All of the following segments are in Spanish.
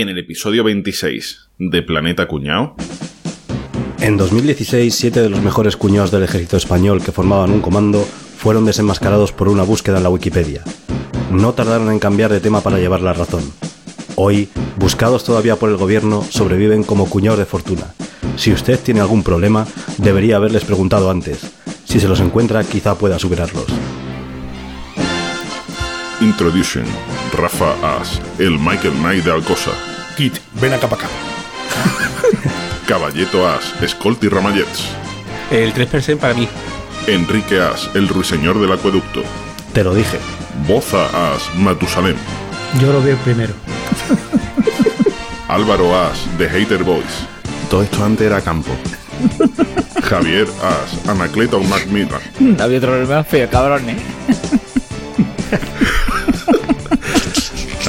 en el episodio 26 de Planeta Cuñao. En 2016, siete de los mejores cuñados del ejército español que formaban un comando fueron desenmascarados por una búsqueda en la Wikipedia. No tardaron en cambiar de tema para llevar la razón. Hoy, buscados todavía por el gobierno, sobreviven como cuñados de fortuna. Si usted tiene algún problema, debería haberles preguntado antes. Si se los encuentra, quizá pueda superarlos. Introduction. Rafa As, el Michael Knight de Alcosa. Kit, ven acá para acá. Caballeto As, Escolti Ramallets. El 3% para mí. Enrique As, el ruiseñor del acueducto. Te lo dije. Boza As, Matusalem. Yo lo veo primero. Álvaro As, The Hater Boys. Todo esto antes era campo. Javier As, Anacleto Macmillan. Había otro problema feo, cabrón, ¿eh?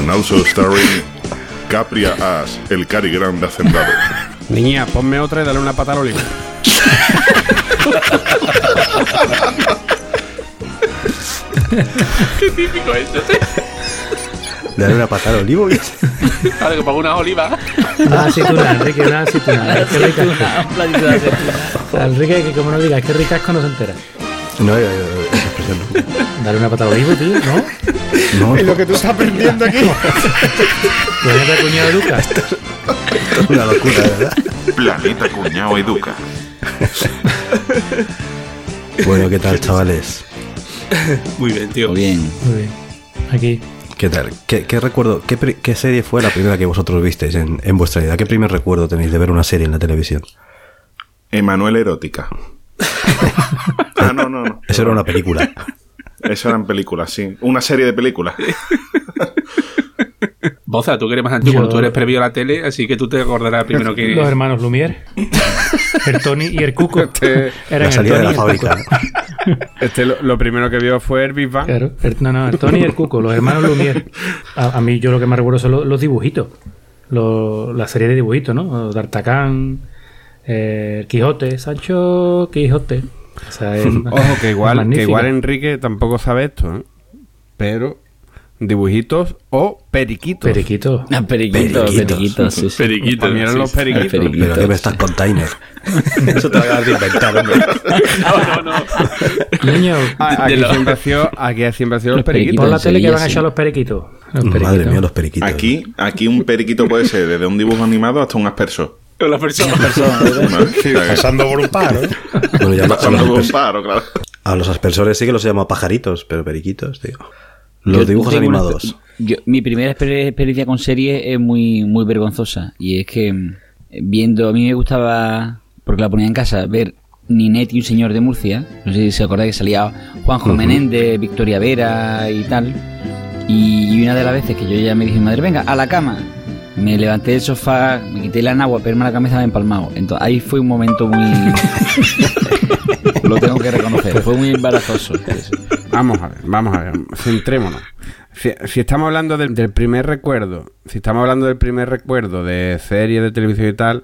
And also starring Capria As, el Cari Grande Hacendado. Niña, ponme otra y dale una pata al olivo. Qué típico este. Darle una patada al olivo. Ahora que pongo unas olivas. Una aceituna, Enrique, una aceituna. Qué rica Un platito de aceituna. es. Enrique, que como no digas, qué ricasco no se entera. No, eh, eh, Dale una patada olivo, tío, ¿no? No, Es lo que tú estás aprendiendo aquí. Te cuñado de Lucas. es una locura, verdad. Planeta Cuñao Educa. Bueno, ¿qué tal, chavales? Muy bien, tío. Muy bien. Muy bien. Aquí. ¿Qué tal? ¿Qué, qué recuerdo? Qué serie fue la primera que vosotros visteis en, en vuestra vida? ¿Qué primer recuerdo tenéis de ver una serie en la televisión? Emanuel Erótica. ah, no, no, no. Eso era una película. Eso eran películas, sí. Una serie de películas. Boza, tú que eres más antiguo, Yo- tú eres previo a la tele, así que tú te acordarás primero que. Los hermanos Lumière. El Tony y el Cuco. Este, Eran La el salida de Tony la fábrica. este lo, lo primero que vio fue el Big Bang. Claro, el- no, no, el Tony y el Cuco, los hermanos Lumière. A, a mí yo lo que más recuerdo son los, los dibujitos. Los- la serie de dibujitos, ¿no? D'Artagnan, eh, el Quijote, Sancho Quijote. O sea, es una- Ojo, que igual, que igual Enrique tampoco sabe esto, ¿eh? Pero dibujitos o periquitos. Periquito. Ah, periquitos, Periquitos. periquitos, sí, sí. Periquito. Para mí eran sí, los periquitos. ¿Pero qué me estás container? Eso te lo acabas de inventar, hombre. No, no, no. Niño, Ah, aquí, lo- siempre ha sido, aquí siempre ha sido los Los periquitos. pon la tele que van a echar los periquitos. Los Madre periquitos. mía, los periquitos. Aquí, aquí un periquito puede ser desde un dibujo animado hasta un aspersor. La persona. ¿no? Sí, Pasando por un paro. ¿eh? Bueno, ya a, Pasando por un los, paro, claro. a los aspersores sí que los llamo pajaritos, pero periquitos, tío. Los Yo dibujos una animados. yo- mi primera exper- experiencia con serie es muy, muy vergonzosa. Y es que mm, viendo, a mí me gustaba, porque la ponía en casa, ver Ninette y un señor de Murcia. No sé si se acordáis que salía Juanjo Menéndez, Victoria Vera y tal. Y, y una de las veces que yo ya me dije, madre, venga, a la cama. Me levanté del sofá, me quité la agua, pero la cabeza me empalmado. Entonces ahí fue un momento muy. Lo tengo que reconocer, fue muy embarazoso. Vamos a ver, vamos a ver, centrémonos. Si, si estamos hablando del, del primer recuerdo, si estamos hablando del primer recuerdo de serie de televisión y tal,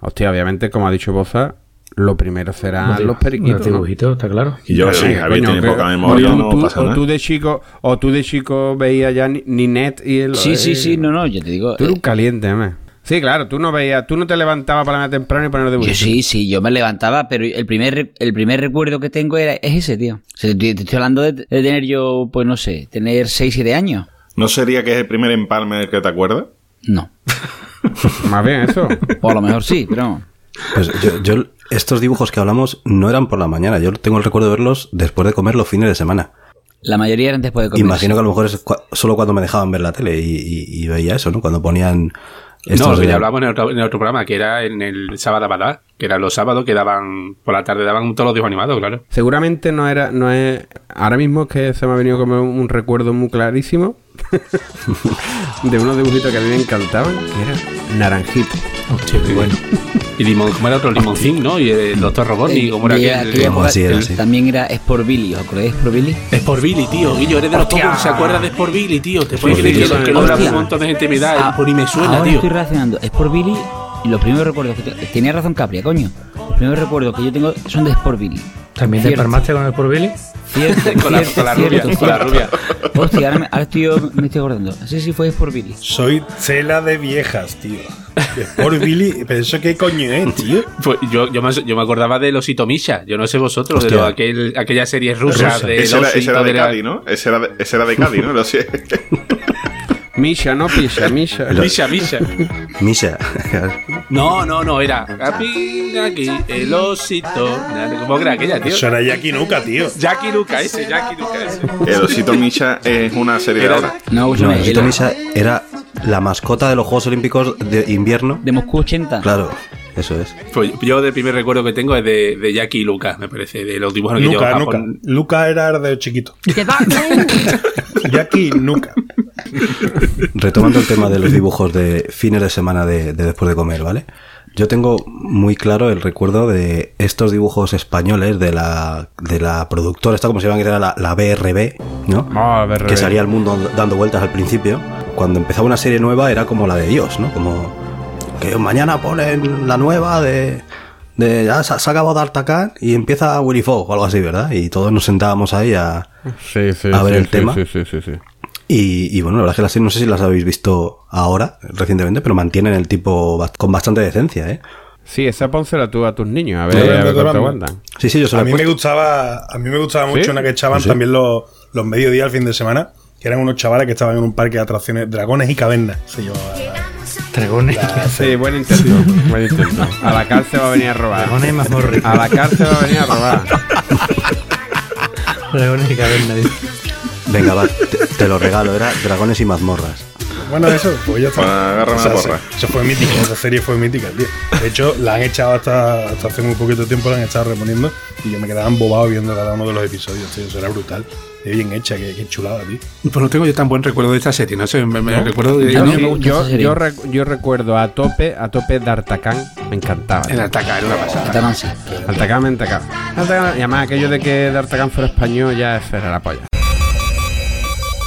hostia, obviamente, como ha dicho Boza, lo primero serán los, dibu- periquitos. Los ¿no? dibujitos, está claro. Y yo, sí, Javier tiene que- poca o memoria, tú- no tú- pasa o nada. tú de chico, o tú de chico veías ya Ni- Ninette y el. Sí, sí, eh, sí, no, no, yo te digo. Tú eres un eh, caliente, me. Sí, claro, tú no veías, tú no te levantabas para la temprano y poner yo dibujitos. sí, sí, yo me levantaba, pero el primer, el primer recuerdo que tengo era, es ese, tío. O sea, te, te estoy hablando de, de tener yo, pues no sé, tener 6, 7 años. ¿No sería que es el primer empalme del que te acuerdas? No. Más bien eso. O a lo mejor sí, pero no. Pues yo, yo- estos dibujos que hablamos no eran por la mañana. Yo tengo el recuerdo de verlos después de comer los fines de semana. La mayoría eran después de comer. Imagino que a lo mejor es solo cuando me dejaban ver la tele y, y- y veía eso, ¿no? Cuando ponían No, estos lo que ya hablamos en otro, en otro programa, que era en el sábado Abadá, que eran los sábados que daban, por la tarde daban todos los dibujos animados, claro. Seguramente no era, no es. Ahora mismo es que se me ha venido como un recuerdo muy clarísimo de unos dibujitos que a mí me encantaban, que era Naranjito. Hostia, qué bueno. Y limón, ¿cómo era otro? Limoncín, ¿no? Y el doctor Robotnik, ¿cómo era Y aquel? aquella Como era, el- sí. También era Sport Billy, ¿os acordáis de Sport Billy? Es por Billy, tío. Guillo, eres de los pocos que se acuerdan de Sport Billy, tío. Te puedes creer que, no habrá un montón de gente me da, Ah, por y me suena, Ahora tío. estoy relacionando Sport Billy y los primeros recuerdos que te- tenía razón Capria, coño. Los primeros recuerdos que yo tengo son de Sport Billy. ¿También te Cierto. empalmaste con el por Billy? Cierto, Con la- cierto, con la cierto, rubia, con la cierto. rubia. Hostia, ahora, me, ahora estoy, yo- me estoy acordando. Así sí fue por Billy. Soy tela de viejas, tío. Por Billy, pero eso qué coño es, tío. Pues yo, yo, me, yo me acordaba de Osito Misha. Yo no sé vosotros, de Hostia. lo- aquel, aquella serie rusa, Rusa. de Ese era, ese era de la- Cádiz, ¿no? Ese era de, ese era de Cádiz, ¿no? Lo sé. Misha, no Pisha, Misha. Misha, Misha. Misa. No, no, no, era Capi, aquí, el osito. ¿Cómo era aquella, tío? Eso era Jackie Nuca, tío. Jackie Luca, ese, Jackie Luca, ese. El Osito Micha es una serie de ahora. No, No, escúchame, Osito el- Misa era la mascota de los Juegos Olímpicos de invierno. de Moscú 80. Claro, eso es. Pues yo del primer recuerdo que tengo es de, de Jackie Luca, me parece, de los dibujos que Nuca, lleva Nuca. Japón. Luca era de chiquito. Jackie Nuca. Retomando el tema de los dibujos de fines de semana de, de después de comer, ¿vale? Yo tengo muy claro el recuerdo de estos dibujos españoles de la, de la productora, esta como se llama, que era la, la BRB, ¿no? Ah, BRB. Que salía al mundo dando vueltas al principio. Cuando empezaba una serie nueva era como la de Dios, ¿no? Como que mañana ponen la nueva de... de ya se, se ha acabado D'Artagnan y empieza Willy Fogg o algo así, ¿verdad? Y todos nos sentábamos ahí a... Sí, sí, A ver sí, el sí, tema. Sí, sí, sí, sí. Y, y bueno, la verdad es que las series no sé si las habéis visto ahora, recientemente, pero mantienen el tipo con bastante decencia, ¿eh? Sí, esa pónsela tú a tus niños, a ver, Sí, a ver de cuánto aguantan. Sí, sí, yo se A he mí me gustaba, a mí me gustaba mucho ¿Sí? una que echaban Sí. también los, los mediodías al fin de semana, que eran unos chavales que estaban en un parque de atracciones, dragones y cavernas. Se llamaba Dragones. Sí, buen intento, buen intento. A la cárcel va a venir a robar. Dragones y mazmorras. A la cárcel va a venir a robar. Dragones y cavernas. dice. Venga, va, te, te lo regalo, era Dragones y mazmorras. Bueno, eso, pues ya está. Bueno, agarra una Esa- porra. Eso fue mítica, esa serie fue mítica, tío. De hecho, la han echado hasta, hasta hace muy poquito tiempo, la han estado reponiendo y yo me quedaba embobado viendo cada uno de los episodios, tío. Eso era brutal. Qué bien hecha, qué, qué chulada, tío. Pues no tengo yo tan buen recuerdo de esta serie, no sé, me, me recuerdo de Yo no Sí, me gusta yo, esa serie. yo, rec- yo recuerdo a tope, a tope D'Artagnan, me encantaba. el atacar, era una pasada. Así. D'Artagnan me encantaba. D'Artagnan- Y además aquello de que D'Artagnan fuera español ya es era la polla.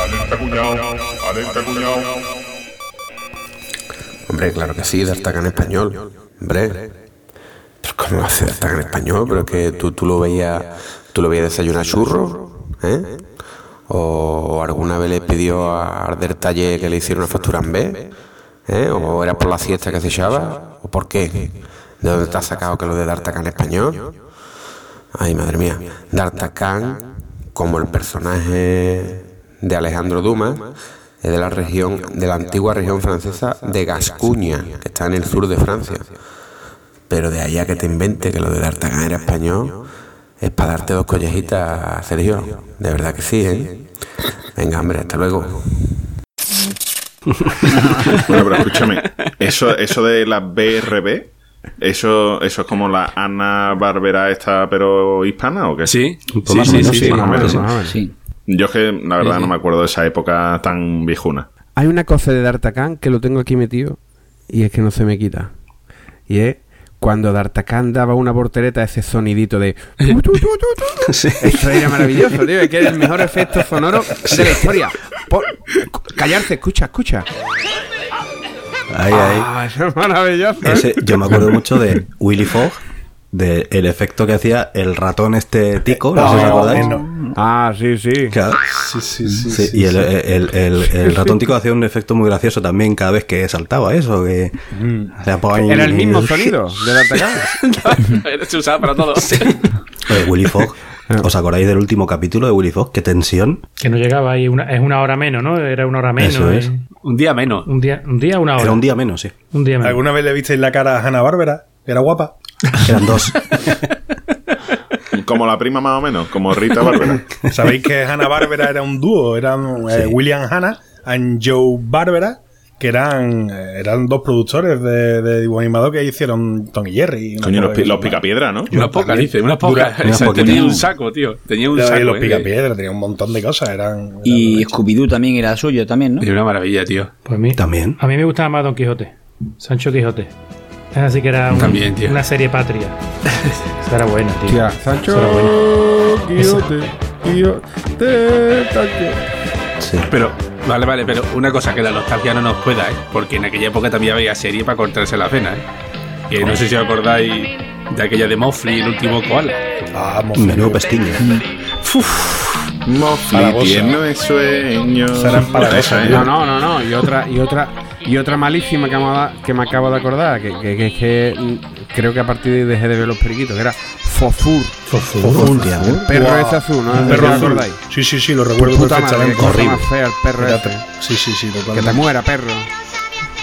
Alerta cuñado, Hombre, claro que sí, D'Artagnan español. Hombre. Pero ¿cómo ser D'Artagnan español? Pero que tú, tú lo veías, tú lo veías desayunar churros, ¿eh? O alguna vez le pidió a Arder Taller que le hiciera una factura en B, ¿eh? O era por la siesta que se echaba, o por qué. ¿De dónde te has sacado que lo de D'Artagnan español? Ay, madre mía. D'Artagnan, como el personaje de Alejandro Dumas, es de la región, de la antigua región francesa de Gascuña, que está en el sur de Francia. Pero de ahí a que te invente que lo de D'Artagnan era español, es para darte dos collejitas, Sergio. De verdad que sí, ¿eh? Venga, hombre, hasta luego. Bueno, pero escúchame, eso, eso de la BRB, eso, eso es como la Ana Barbera esta, pero hispana o qué? Sí, sí, sí, sí, sí, Yo es que la verdad Sí, no me acuerdo de esa época tan viejuna. Hay una cosa de D'Artagnan que lo tengo aquí metido y es que no se me quita. Y es cuando D'Artagnan daba una portereta, ese sonidito de... Sí. Esto era maravilloso, tío. Es que es el mejor efecto sonoro de la historia. Por- callarse, escucha, escucha. Ahí, ahí. Ah, eso es maravilloso. ¿eh? Ese, yo me acuerdo mucho de Willy Fogg, del el efecto que hacía el ratón este tico, no sé si os acordáis. bueno. Ah, sí, sí. Claro. Sí, sí, sí. Sí, sí, y el, el, el, el ratón tico hacía un efecto muy gracioso también cada vez que saltaba eso, que poing. Era el mismo sonido de D'Artagnan. Se usaba para todo. Oye, Willy Fogg, ¿os acordáis del último capítulo de Willy Fogg? Qué tensión. Que no llegaba ahí, una, es una hora menos, ¿no? Era una hora menos. Eso es. eh. Un día menos. Un día, un día, una hora. Era un día menos, sí. Un día menos. ¿Alguna vez le visteis la cara a Hanna Bárbara? Era guapa. Eran dos. Como la prima más o menos, como Rita Bárbara. Sabéis que Hanna Bárbara era un dúo, eran eh, William Hanna y Joe Bárbara, que eran, eh, eran dos productores de, de dibujo animado que hicieron Tom y Jerry. Coño, los, los picapiedra, ¿no? Unas pocas, dice, unas pocas. Tenía un saco, tío. Tenía un Era saco. los eh, picapiedra, tenía un montón de cosas, eran... Y Scooby-Doo también era suyo, también, ¿no? de- Una maravilla, tío. Pues a mí, También. A mí me gustaba más Don Quijote. Sancho Quijote. Así que era un- También, tío. una serie patria. Esa era buena, tío. Tía, Esa era buena. Sancho, Taque. Sí. Pero, vale, vale, pero una cosa que la nostalgia no nos pueda, ¿eh? Porque en aquella época también había serie para cortarse la cena, ¿eh? Que no sé si os acordáis De aquella de Mofli, el último koala. Ah, Mofli. Menudo pestiño. Mofli, Palagosa. tierno es sueño. Esa era empalagosa, Esa, ¿eh? No, no, no, no. Y otra, y otra, y otra malísima que me, que me acabo de acordar, que, que, que es que creo que a partir de ahí dejé de ver los periquitos, que era Fofur. Hostia, El perro Guau. ese azul, ¿no? ¿No perro os azul. acordáis? Sí, sí, sí, lo recuerdo perfectamente. Horrible. fea el perro ese. Sí, sí, sí, Que te totalmente. muera, perro.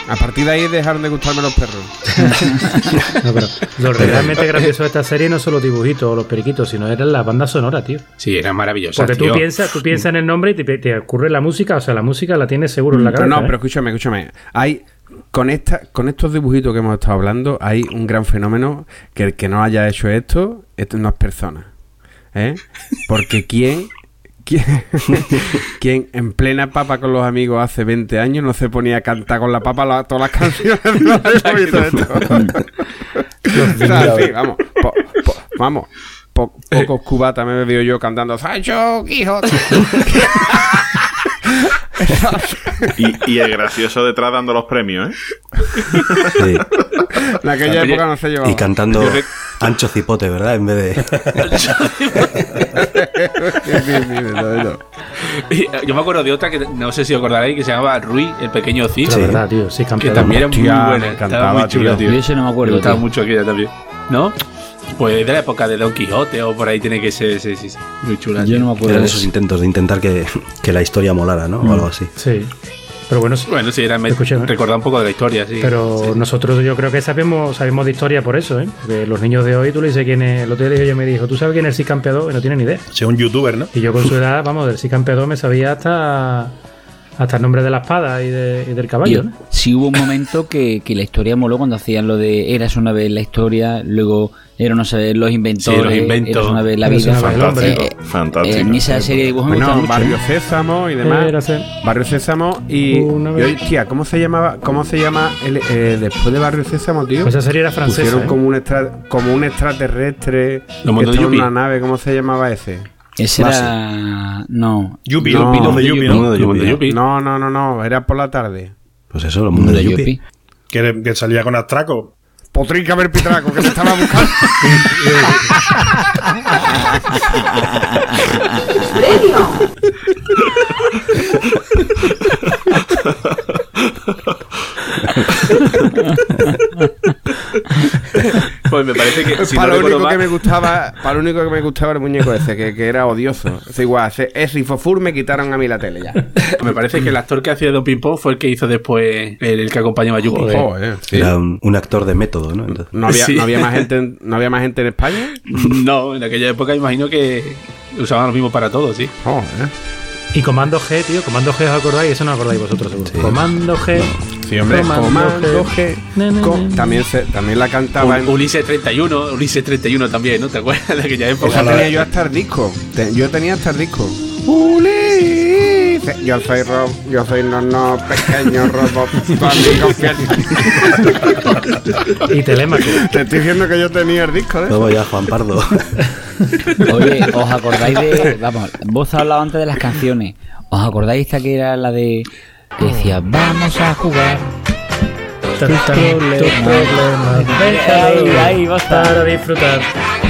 A partir de ahí dejaron de gustarme los perros. No, pero lo realmente gracioso de esta serie no son los dibujitos o los periquitos, sino eran las bandas sonoras, tío. Sí, era maravillosa. Porque tú piensas, tú piensas en el nombre y te, te ocurre la música, o sea, la música la tienes seguro en la cabeza. no, ¿eh? pero escúchame, escúchame. Hay con esta, con estos dibujitos que hemos estado hablando, hay un gran fenómeno que el que no haya hecho esto, esto no es persona. ¿Eh? Porque quién, quién, quién en plena papa con los amigos hace 20 años no se ponía a cantar con la papa la- todas las canciones? O sea, sí, vamos, po- po- vamos. po- pocos cubatas me he bebido yo cantando Sancho Quijote. Y, y el gracioso detrás dando los premios, ¿eh? Sí. En aquella época no se llevaba. Y cantando Ancho Cipote, ¿verdad? En vez de. Sí, sí, sí. Y, eh, Yo me acuerdo de otra que no sé si os acordaréis que se llamaba Rui, el pequeño Cid. La verdad, tío, sí, Que también era muy buena. Estaba muy chula, tío. tío. Yo eso no me acuerdo, Me gustaba tío. mucho aquella también. ¿No? Pues de la época de Don Quijote o por ahí tiene que ser, sí, sí, sí. Muy chula. Yo tío. no me acuerdo Eran esos eso. intentos de intentar que, que la historia molara, ¿no? O algo así. Sí. Pero bueno, sí. Bueno, sí, era recordar un poco de la historia, sí. Pero Sí. nosotros yo creo que sabemos, sabemos de historia por eso, ¿eh? Porque los niños de hoy, tú le dices quién es. El otro día yo me dijo, ¿tú sabes quién es el campeador? Y no tiene ni idea. Sea un youtuber, ¿no? Y yo con su edad, vamos, del sí campeador me sabía hasta, hasta el nombre de la espada y, de- y del caballo, ¿no? sí hubo un momento que, que la historia moló cuando hacían lo de eras una vez la historia, luego era una vez los inventores, Sí, los inventos. eras una vez la vida. Eh, eh, Fantástico. en esa serie de dibujos Bueno, mucho. Barrio ¿eh? Sésamo y demás. Barrio Sésamo y, Una y tía, ¿cómo se llamaba? ¿Cómo se llama el, eh, después de Barrio Sésamo, tío? Pues esa serie era francesa. Pusieron ¿eh? como un extra, como un extraterrestre Los que en una nave, ¿cómo se llamaba ese? Ese era. No. Yuppie, No, los pinos de Yuppie, El ¿no? mundo de. Yuppie. No, no, no, no, era por la tarde. Pues eso, el mundo de Yuppie. Que, que salía con astraco. Potrinca ver pitraco, que te estaba buscando. Pues me parece que si para no lo único que me gustaba, para lo único que me gustaba el muñeco ese, que, que era odioso. Es igual, ese, ese y Fofur me quitaron a mí la tele ya. Me parece que el actor que hacía Don Ping Pong fue el que hizo después el, el que acompañaba a. Joder. Era un, un actor de método, ¿no? Entonces- No había, Sí. no había más gente, en- no había más gente en España. No, en aquella época imagino que usaban lo mismo para todo, sí. Joder. Y Comando G, tío. Comando G, ¿os acordáis? Eso no acordáis vosotros, seguro. Sí. Comando G. Sí, hombre, Comando Comando G. G. Co-. También, se, también la cantaba en. Un- Ulises 31, Ulises 31 también, ¿no? ¿Te acuerdas de aquella época? Esa tenía yo hasta el disco. Te- yo tenía hasta el disco. Ulises. Yo soy Rob, yo soy no, no, pequeño robot, amigo fiel. Y Telémaco. Te estoy diciendo que yo tenía el disco, ¿eh? Luego ya Juan Pardo. Oye, ¿os acordáis de. Vamos, vos has hablado antes de las canciones. ¿Os acordáis esta que era la de. que decía, vamos a jugar? Tus problemas, Ahí, déjalo ahí, para disfrutar.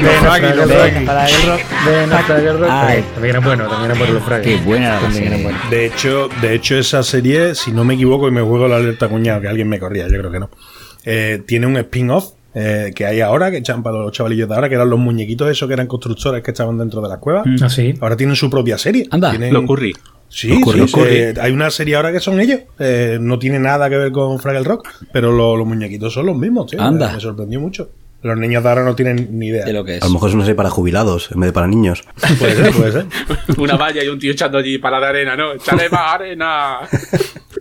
Los Rock. Fraggy. Para el rock. Ven a Fraggle Rock. Ay. También eran buenos, también eran buenos los Fraggle. Qué buena la También eran buenos. De hecho, de hecho, esa serie, si no me equivoco y me juego la alerta cuñado, que alguien me corría, yo creo que no. eh, tiene un spin-off eh, que hay ahora, que echan para los chavalillos de ahora, que eran los muñequitos esos que eran constructores que estaban dentro de las cuevas. Ah, sí. Ahora tienen su propia serie. Anda. Tienen- Lo curry. Sí, Los Curry, sí, los Curry. eh, hay una serie ahora que son ellos. Eh, no tiene nada que ver con Fraggle Rock, pero lo- los muñequitos son los mismos, tío. Anda. Me sorprendió mucho. Los niños de ahora no tienen ni idea. De lo que es. A lo mejor es una serie para jubilados en vez de para niños. Puede ser, puede ser. Una valla y un tío echando allí para la arena, ¿no? ¡Échale más arena!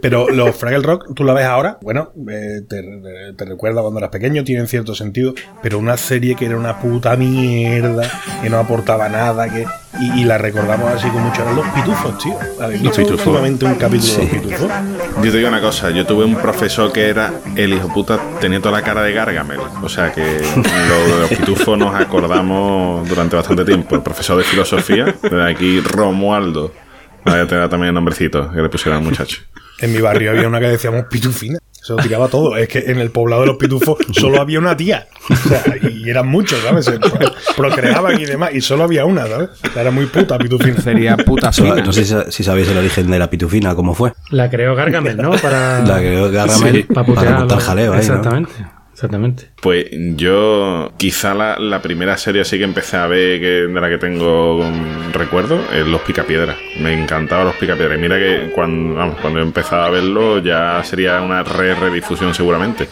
Pero los Fraggle Rock, tú la ves ahora, bueno, eh, te, te recuerda cuando eras pequeño, tienen cierto sentido, pero una serie que era una puta mierda, que no aportaba nada, que y, y la recordamos así con mucho. Eran los pitufos, tío. ¿Habéis Los Pitufos. últimamente un capítulo de los pitufos? Yo te digo una cosa, yo tuve un profesor que era el hijo puta, tenía toda la cara de Gargamel. O sea que lo de los pitufos nos acordamos durante bastante tiempo. El profesor de filosofía, de aquí Romualdo, vaya a tener también el nombrecito que le pusieron al muchacho. En mi barrio había una que decíamos pitufina. Se lo tiraba todo. Es que en el poblado de los pitufos solo había una tía. O sea, y eran muchos, ¿sabes? Se procreaban y demás. Y solo había una, ¿sabes? O sea, era muy puta pitufina. Sería puta So- fina. No sé si, sabéis el origen de la pitufina, cómo fue. La creó Gargamel, ¿no? Para, La que Gargamel para para putear. montar jaleo ahí, ¿no? Exactamente. Pues yo, quizá la, la primera serie así que empecé a ver, que, de la que tengo um, recuerdo, es Los Picapiedras. Me encantaba Los Picapiedras. Y mira que cuando, vamos, cuando empezaba a verlo ya sería una re redifusión seguramente.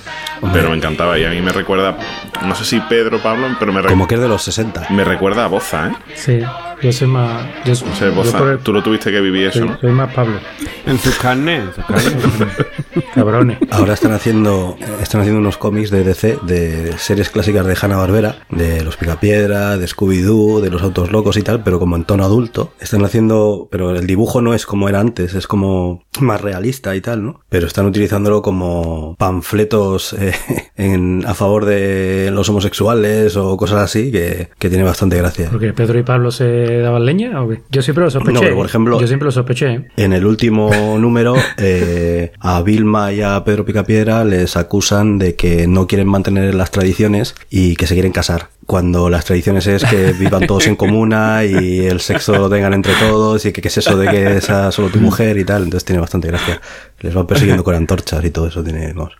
Pero me encantaba. Y a mí me recuerda, no sé si Pedro Pablo, pero me, Como que es de los 60. me recuerda a Boza, ¿eh? Sí, yo soy más. Yo, No sé, yo Boza, el- tú lo tuviste que vivir eso, soy, ¿no? soy más Pablo. En sus carnes. En sus carnes. Cabrones. Ahora están haciendo están haciendo unos cómics de DC de series clásicas de Hanna Barbera, de los Picapiedra, de Scooby Doo, de los autos locos y tal, pero como en tono adulto. Están haciendo, pero el dibujo no es como era antes, es como más realista y tal, ¿no? Pero están utilizándolo como panfletos eh, en, a favor de los homosexuales o cosas así que, que tiene bastante gracia. Porque Pedro y Pablo se daban leña. ¿o qué? Yo siempre lo sospeché. No, pero por ejemplo- Yo siempre lo sospeché. En el último número, eh, a Vilma y a Pedro Picapiedra les acusan de que no quieren mantener las tradiciones y que se quieren casar. Cuando las tradiciones es que vivan todos en comuna y el sexo lo tengan entre todos y que qué es eso de que sea solo tu mujer y tal. Entonces tiene bastante gracia. Les van persiguiendo con antorchas y todo eso. Tiene, vamos,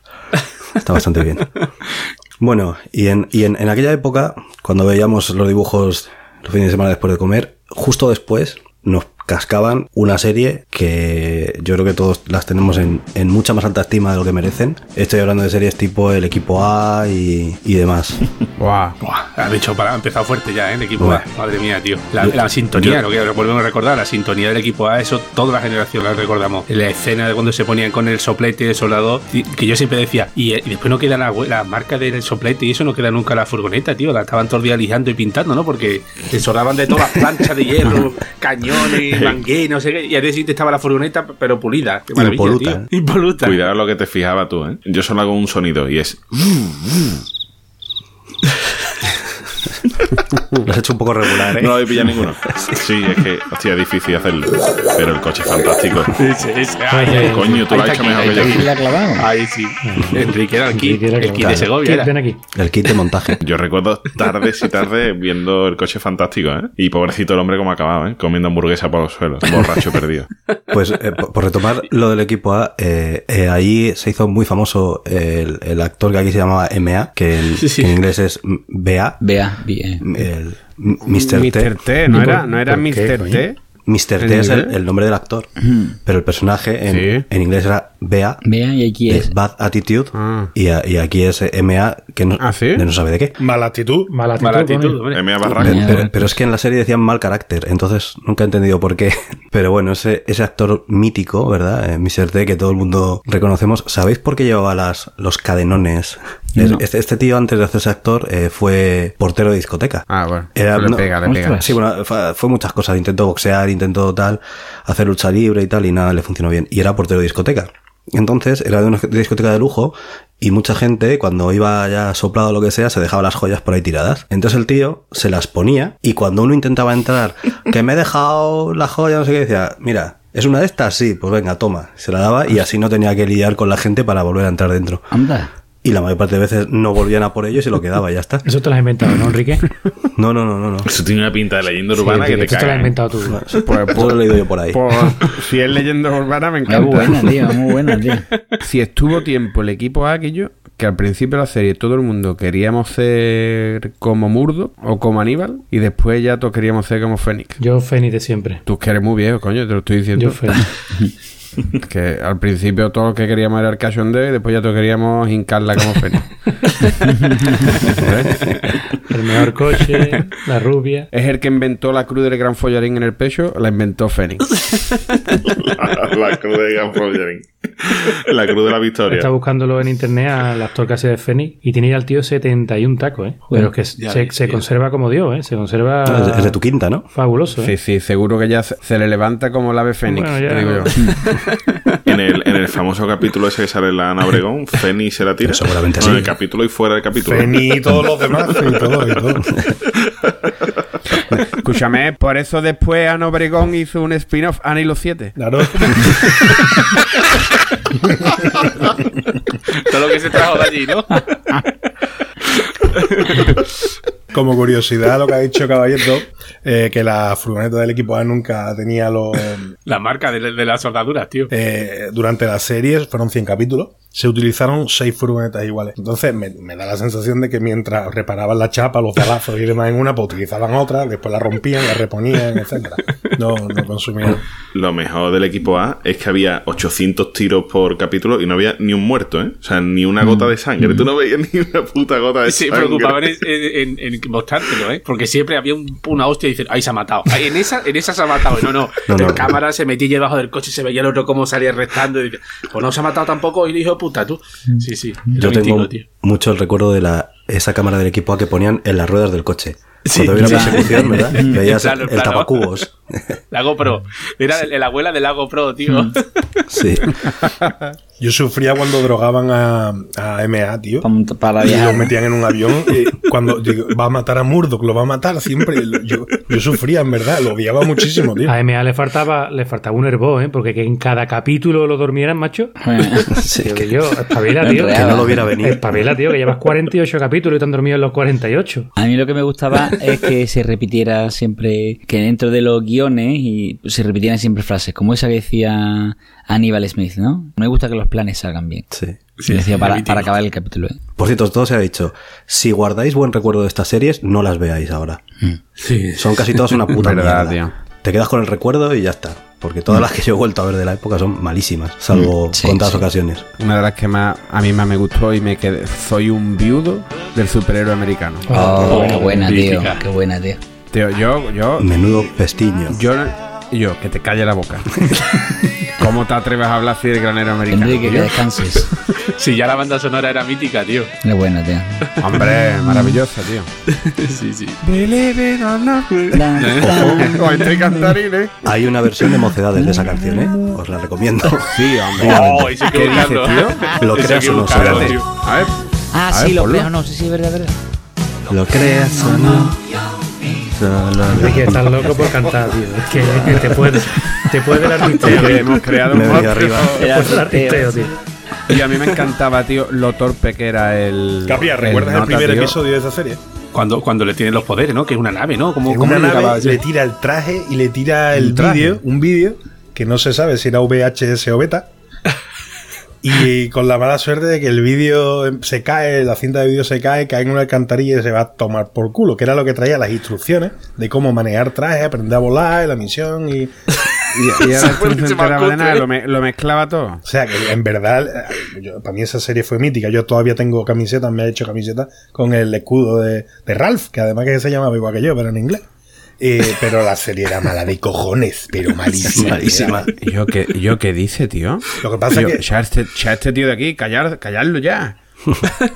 está bastante bien. Bueno, y en, y en, en aquella época, cuando veíamos los dibujos los fines de semana después de comer, justo después nos cascaban una serie que yo creo que todos las tenemos en, en mucha más alta estima de lo que merecen. Estoy hablando de series tipo el equipo A y, y demás. Buah. Buah, has dicho para ha empezado fuerte ya, ¿eh? El equipo Buah. A. Madre mía, tío. La, la sintonía, lo que volvemos a recordar, la sintonía del equipo A, eso toda la generación la recordamos. La escena de cuando se ponían con el soplete de soldado, que yo siempre decía, y, y después no queda la, marca del soplete y eso no queda nunca la furgoneta, tío. La estaban todos los días lijando y pintando, ¿no? Porque se soldaban de todas las planchas de hierro, cañones, mangué, no sé qué. Y al día siguiente estaba la furgoneta, pero pulida. Qué maravilla, Impoluta, tío. Impoluta. Cuidado lo que te fijaba tú, ¿eh? Yo solo hago un sonido y es... Lo has hecho un poco regular, ¿eh? No lo habéis pillado ninguno. Sí, es que, hostia, es difícil hacerlo. Pero el coche es fantástico. Sí, sí, sí. Ay, ay, Coño, tú lo has hecho mejor que yo. Ahí sí. Enrique era el kit, Enrique era el kit de. Segovia. Kit, era. Ven aquí. El kit de montaje. Yo recuerdo tardes y tardes viendo el coche fantástico, ¿eh? Y pobrecito el hombre como acababa, ¿eh? Comiendo hamburguesa por los suelos. Borracho perdido. Pues eh, por, retomar lo del equipo A, eh, eh, ahí se hizo muy famoso el, el actor que aquí se llamaba MA, que en, Sí, sí. que en inglés es BA, Vea, bien. el Mr. T. Mr. T, ¿no ¿Y era, no era Mr. coño? T? Mr. ¿En T es el, el nombre del actor, pero el personaje en, Sí. en inglés era BA, Vea, y aquí es. Bad Attitude, Ah. y, a- y aquí es MA, que no, ¿Ah, sí? de no sabe de qué. Mala actitud. Mala actitud. Mala actitud, coño. hombre. M.A. Pero es que en la serie decían mal carácter, entonces nunca he entendido por qué. Pero bueno, ese, ese actor mítico, ¿verdad? Eh, Mr. T, que todo el mundo reconocemos. ¿Sabéis por qué llevaba las, los cadenones? No. Este, este tío, antes de hacerse actor, eh, fue portero de discoteca. Ah, bueno. Era- le no, pega, le pega. Sí, bueno, fue, fue muchas cosas. Intentó boxear, intentó tal, hacer lucha libre y tal, y nada le funcionó bien. Y era portero de discoteca. Entonces, era de una discoteca de lujo, y mucha gente, cuando iba ya soplado o lo que sea, se dejaba las joyas por ahí tiradas. Entonces el tío se las ponía, y cuando uno intentaba entrar, que me he dejado la joya, no sé qué, decía, mira, ¿es una de estas? Sí, pues venga, toma. Se la daba, y así no tenía que lidiar con la gente para volver a entrar dentro. Anda. Y la mayor parte de veces no volvían a por ello y se lo quedaba, y ya está. Eso te lo has inventado, ¿no, Enrique? No, no, no, no, no. Eso tiene una pinta de leyenda Sí, urbana que te Esto te lo has. ¿eh? inventado tú. Pues, Eso lo he leído yo por ahí. por- si es leyenda urbana, me Muy encanta. buena, tío, muy buena, tío. Si estuvo tiempo el equipo A, aquello, que al principio de la serie todo el mundo queríamos ser como Murdo o como Aníbal, y después ya todos queríamos ser como Fénix. Yo, Fénix de siempre. Tú que eres muy viejo, coño, te lo estoy diciendo. Yo, Fénix. Que al principio todo lo que queríamos era el cachondeo y después ya todos queríamos hincarla como Fénix. El mejor coche, la rubia. es el que inventó la cruz del gran follarín en el pecho, la inventó Fénix. la cruz de Gran Follering. La cruz de la victoria. Está buscándolo en internet al actor que hace de Fénix y tiene ya al tío 71 tacos, ¿eh? Pero es que Ya se, conserva como Dios, ¿eh? Se conserva Es, es de tu quinta, ¿no? fabuloso, ¿eh? Sí, sí, seguro que ya se, se le levanta como el ave Fénix. Bueno, ya- te digo yo. En el, en el famoso capítulo ese que sale la Ana Obregón, Fénix se la tira. Pero seguramente No, En sí. el capítulo y fuera del capítulo. Feni y todos los demás, y todo, y todo. Escúchame, por eso después Ana Obregón hizo un spin-off, Ana y los siete. Claro. Todo lo que se trajo de allí, ¿no? Como curiosidad, lo que ha dicho Caballero, eh, que la furgoneta del equipo A nunca tenía los. La marca de, de las soldaduras, tío. eh, durante la serie, fueron 100 capítulos, se utilizaron 6 furgonetas iguales. Entonces, me, me da la sensación de que mientras reparaban la chapa, los balazos y demás en una, pues utilizaban otra, después la rompían, la reponían, etcétera. No, no consumían. Lo mejor del equipo A es que había 800 tiros por capítulo y no había ni un muerto, ¿eh? O sea, ni una gota de sangre. Tú no veías ni una puta gota de Se sangre. preocupaban en, en, mostrártelo, ¿eh? Porque siempre había un- una hostia y dicen, ahí se ha matado. Ahí, en, esa, en esa se ha matado. No, no. No, no. en cámara se metía debajo del coche, se veía el otro cómo salía restando. Y dice, pues no se ha matado tampoco. Y le dijo, puta, tú. Sí, sí. Yo Era tengo mítico, tío. mucho el recuerdo de la esa cámara del equipo A que ponían en las ruedas del coche. Sí, Cuando había una sí. persecución, ¿verdad? Veías Claro, el, claro. tapacubos. La GoPro. Era el- la abuela de la GoPro, tío. Sí. Yo sufría cuando drogaban a, a MA, tío. Pa- Para Y viajar. lo metían en un avión. Y cuando digo, va a matar a Murdoch, lo va a matar siempre. Yo, yo sufría, en verdad, lo odiaba muchísimo, tío. A MA le faltaba, le faltaba un herbo, ¿eh? Porque que en cada capítulo lo durmieran, macho. Sí, que- yo, espabila, tío. que no lo viera venir. Espabila, tío, que llevas 48 capítulos y te han dormido en los 48. A mí lo que me gustaba es que se repitiera siempre, que dentro de los guiones y se repitieran siempre frases, como esa que decía Aníbal Smith, ¿no? Me gusta que los planes salgan bien. sí. Decía para, acabar el capítulo. ¿eh? Por cierto, todo se ha dicho. Si guardáis buen recuerdo de estas series, no las veáis ahora. Sí. Son casi todas una puta Verdad, mierda. tío. Te quedas con el recuerdo y ya está. Porque todas las que yo he vuelto a ver de la época son malísimas, salvo Sí, contadas sí. ocasiones. Una de las que más a mí más me gustó y me quedé. Soy un viudo del superhéroe americano. Oh, qué buena, tío. mítica. Qué buena, tío. Tío, yo, yo, Menudo pestiño. yo, yo, que te calle la boca. ¿Cómo te atreves a hablar así del granero americano? Enrique, que descanses. Sí, ya la banda sonora era mítica, tío. Qué buena, tío. Hombre, maravillosa, tío. Sí, sí. O entre cantarines. Hay una versión de mocedades de esa canción, ¿eh? Os la recomiendo. Sí, hombre. Oh, que ¿Qué dice, tío? Lo creas o no. A ver. Ah, A sí, ver, lo creo, no sé si es verdad, verdad. Lo creas o no. Enrique, estás loco por cantar, tío. Es que, es que te puede, te puede el Es artisteo. que hemos creado un arriba. Te puede el artisteo, tío. Y a mí me encantaba, tío, lo torpe que era el. Capia, ¿recuerdas el, nota, primer tío? episodio de esa serie? Cuando, cuando le tienen los poderes, ¿no? Que es una nave, ¿no? ¿Cómo, En cómo una nave le tira el traje y le tira el El vídeo, un vídeo que no se sabe si era VHS o beta. Y con la mala suerte de que el vídeo se cae, la cinta de vídeo se cae, cae en una alcantarilla y se va a tomar por culo, que era lo que traía las instrucciones de cómo manejar traje, aprender a volar, la misión y... Y, y ahora no se de nada, lo, me- lo mezclaba todo. O sea, que en verdad, yo- para mí esa serie fue mítica. Yo todavía tengo camisetas, me he hecho camisetas con el escudo de, de Ralph, que además que se llamaba igual que yo, pero en inglés. Eh, pero la serie era mala de cojones, pero malísima. Malísima. ¿Y ¿Yo qué, yo qué dice, tío? Lo que pasa Yo, es que ya este, ya este tío de aquí, callar, callarlo ya.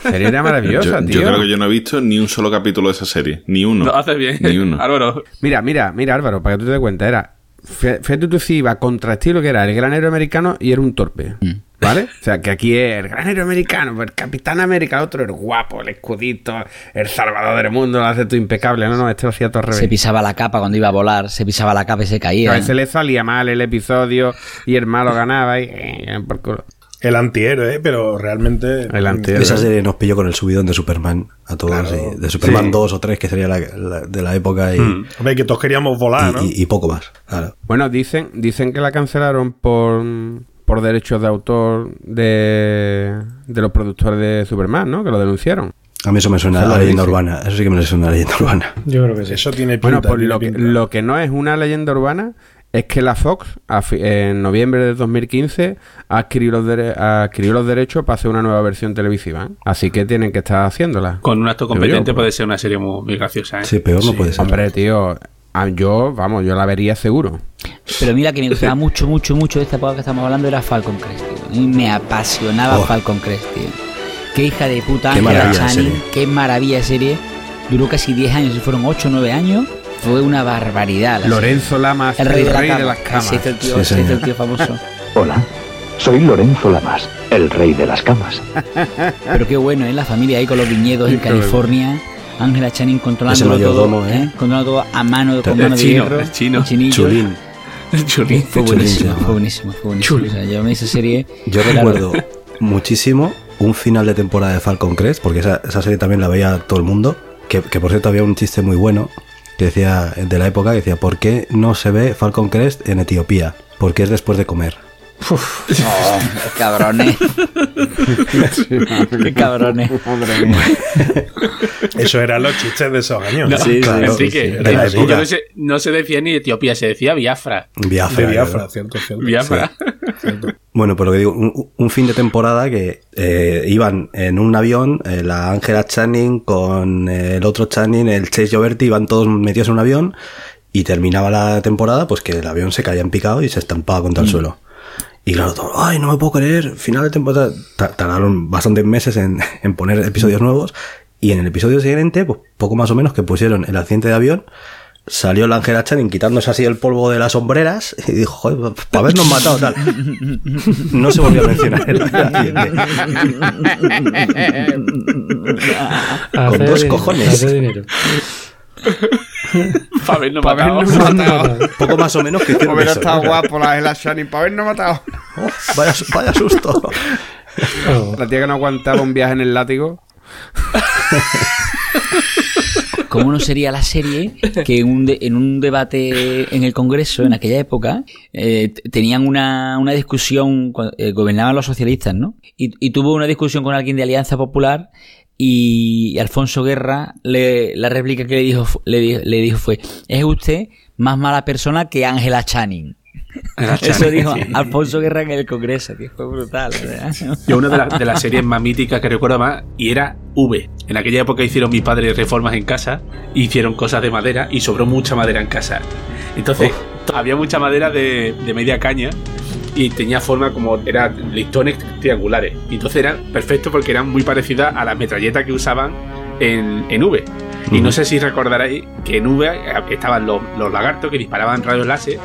Sería era maravillosa, Yo, tío. yo creo que yo no he visto ni un solo capítulo de esa serie. Ni uno. Lo hace bien. Ni uno. Álvaro. Mira, mira, mira, Álvaro, para que tú te des cuenta, era. Fí- Fíjate tú si iba contra estilo que era el granero americano y era un torpe. ¿Vale? O sea, que aquí es el granero americano, el capitán América, el otro el guapo, el escudito, el salvador del mundo, lo hace todo impecable. No, no, este lo hacía todo al revés. Se pisaba la capa cuando iba a volar, se pisaba la capa y se a caía. veces le salía mal el episodio y el malo ganaba y. eh, por culo. El antihéroe, ¿eh? pero realmente... El antihéroe. Esa serie nos pilló con el subidón de Superman a todos. Claro. y de Superman Sí. 2 o 3, que sería la, la- de la época, y, Hombre, que todos queríamos volar, ¿no? y- poco más. Claro. Bueno, dicen, dicen que la cancelaron por, por derechos de autor de, de los productores de Superman, ¿no? Que lo denunciaron. A mí eso me suena a lo leyenda dice. urbana. Eso sí que me suena a leyenda urbana. Yo creo que sí. Eso tiene pinta. Bueno, pues tiene lo que, pinta. lo que no es una leyenda urbana es que la Fox en noviembre de 2015 adquirió los, dere- adquirió los derechos para hacer una nueva versión televisiva. ¿eh? Así que tienen que estar haciéndola. Con un acto yo, competente pues. puede ser una serie muy, muy graciosa, ¿eh? Sí, peor no puede ser. Hombre, tío, yo, vamos, yo la vería seguro. Pero mira que me gustaba mucho, mucho, mucho de esta época que estamos hablando era Falcon Crest, tío. Mí me apasionaba Oh. Falcon Crest, tío. Qué hija de puta, Qué Angela maravilla Channing, serie. qué maravilla serie. Duró casi 10 años, si fueron 8 o 9 años. Fue una barbaridad. la Lorenzo Lamas, el rey de, la cama. las camas. Ese es el tío, Sí, ese es señor. el tío famoso. Hola, soy Lorenzo Lamas, el rey de las camas. Pero qué bueno, ¿eh? La familia ahí con los viñedos en. California. Ángela Channing controlando todo, mayordomo, ¿eh? ¿eh? Controlando todo a mano, con El mano de chino, hierro. el chino. Chulín. Chulín. Fue Chulín se buenísimo, fue buenísimo, fue buenísimo. O sea, yo me esa serie. Yo claro, recuerdo muchísimo un final de temporada de Falcon Crest, porque esa, esa serie también la veía todo el mundo, que, que por cierto había un chiste muy bueno decía de la época que decía, ¿por qué no se ve Falcon Crest en Etiopía? Porque es después de comer. Oh, cabrones. Qué cabrones. Madre mía. Eso eran los chistes de esos años. No, Sí, claro, así sí, que sí, de la sí, época. no, se, no se decía ni Etiopía, se decía Biafra. Biafra. De Biafra, cierto, cierto. Biafra. Bueno, pues lo que digo, un, un fin de temporada que eh, iban en un avión, eh, la Angela Channing con el otro Channing, el Chase Gioberti, iban todos metidos en un avión y terminaba la temporada, pues que el avión se caía en picado y se estampaba contra el suelo. Y claro, todo, ay, no me puedo creer, final de temporada. Ta- Tardaron bastantes meses en, en poner episodios nuevos. Y en el episodio siguiente, pues poco más o menos que pusieron el accidente de avión, salió la Angela Channing quitándose así el polvo de las sombreras y dijo, joder, para habernos matado tal. No se volvió a mencionar el accidente. Hacer dos cojones. Para habernos Pa' matado. habernos matado. Poco más o menos que hicieron Hubiera eso. estado guapo la Ella Shining para habernos matado. Oh, vaya, vaya susto. La tía que no aguantaba un viaje en el látigo. ¿Cómo no sería la serie que en un, de- en un debate en el Congreso, en aquella época, eh, tenían una, una discusión, eh, gobernaban los socialistas, ¿no? Y, y tuvo una discusión con alguien de Alianza Popular y Alfonso Guerra, le, la réplica que le dijo, le, le dijo fue, es usted más mala persona que Ángela Channing. Eso dijo Alfonso Guerra en el Congreso, que fue brutal. ¿verdad? Yo una de, las- de las series más míticas que recuerdo más y era V. En aquella época hicieron mis padres reformas en casa, hicieron cosas de madera y sobró mucha madera en casa. Entonces había mucha madera de, de media caña y tenía forma como eran listones triangulares. Y entonces eran perfectos porque eran muy parecidas a las metralletas que usaban en, en V. Y no sé si recordaréis que en V estaban los, los lagartos que disparaban rayos láser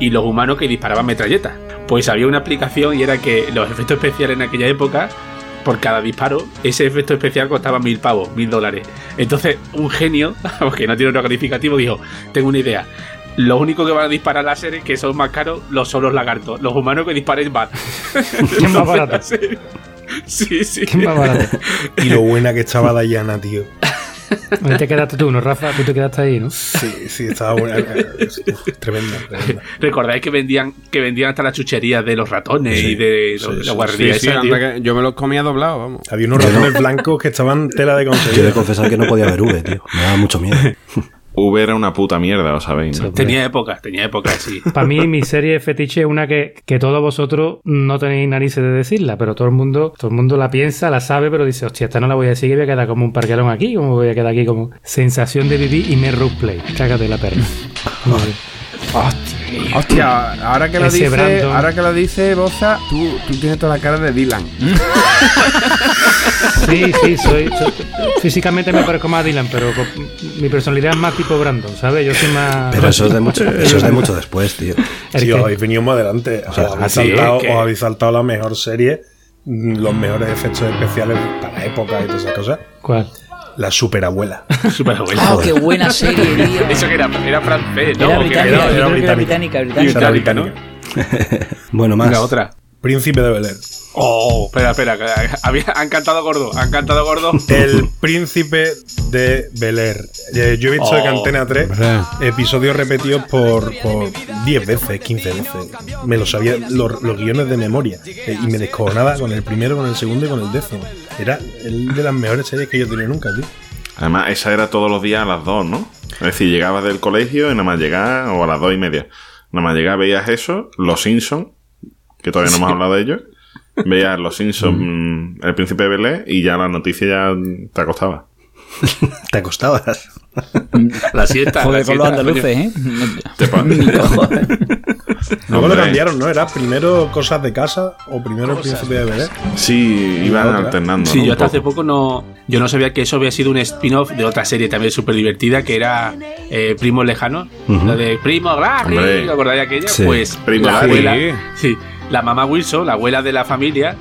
y los humanos que disparaban metralletas. Pues había una aplicación y era que los efectos especiales en aquella época, por cada disparo, ese efecto especial costaba mil pavos, mil dólares. Entonces, un genio, que no tiene otro calificativo, dijo: Tengo una idea. Lo único que van a disparar láseres que son más caros los son los lagartos. Los humanos que disparen van. ¿Quién más barato? Sí, sí. ¿Quién más barato? Y lo buena que estaba Dayana, tío. Ahí te quedaste tú, ¿no, Rafa? Tú te quedaste ahí, ¿no? Sí, sí, estaba buena. Uf, Tremenda, tremenda. ¿Recordáis que vendían, que vendían hasta las chucherías de los ratones Sí, y de sí, lo- sí, la guardería Sí, sí, esa, tío? anda que yo me los comía doblados, vamos. Había unos ratones blancos que estaban tela de Yo he de conseguir. confesar que no podía ver V, tío. Me daba mucho miedo. V era una puta mierda, lo sabéis. ¿no? Tenía épocas, tenía épocas, sí. Para mí, mi serie fetiche es una que, que todos vosotros no tenéis narices de decirla, pero todo el mundo todo el mundo la piensa, la sabe, pero dice, hostia, esta no la voy a decir que voy a quedar como un parquelón aquí, como voy a quedar aquí como sensación de vivir y me play. Cágate la perna. Madre. Hostia, ahora que lo Ese dice, Brandon. ahora que lo dice Boza, tú, tú tienes toda la cara de Dylan. Sí, sí, soy, soy- Físicamente me parezco más a Dylan, pero con- mi personalidad es más tipo Brandon, ¿sabes? Yo soy más. Pero eso es de mucho, eso es de mucho después, tío. El Si os habéis venido más adelante, os, sea, habéis así, saltado, que- os habéis saltado la mejor serie, mm, los mejores efectos especiales para época y todas esas cosas. ¿Cuál? La superabuela. Súper bueno. ¡Oh, qué buena serie, tío! Eso que era, era francés, ¿no? Era ¿O qué británica, era? británica. británica, británica. Bueno, más. Venga, otra. Príncipe de Bel Air. Oh, espera, espera. han cantado gordo, han cantado gordo. El príncipe de Bel Air. Eh, yo he visto en Oh. Antena 3 episodios repetidos por, por 10 veces, 15 veces. Me lo sabía los, los guiones de memoria. Eh, y me descojonaba con el primero, con el segundo y con el décimo. Era el de las mejores series que yo he tenido nunca, tío. Además, esa era todos los días a las dos, ¿no? Es decir, llegabas del colegio y nada más llegar, o a las dos y media. Nada más llegar, veías eso, Los Simpsons, que todavía no hemos hablado de ellos. Veías Los Simpsons, mm, El Príncipe de Belé, y ya la noticia ya te acostaba. Te acostabas. La siesta. Joder, la con los andaluces, ¿eh? Te. Luego lo cambiaron, ¿no? Era primero cosas de casa o primero el príncipe de Bel Air. Sí, iban otra. alternando. Sí, ¿no? yo hasta hace poco. no. Yo no sabía que eso había sido un spin-off de otra serie también súper divertida que era eh, Primos Lejanos. Ujú. La de Primo Larry. ¿Lo acordáis de aquella? Sí. Pues Primo la Larry. abuela. Sí, la mamá Wilson, la abuela de la familia.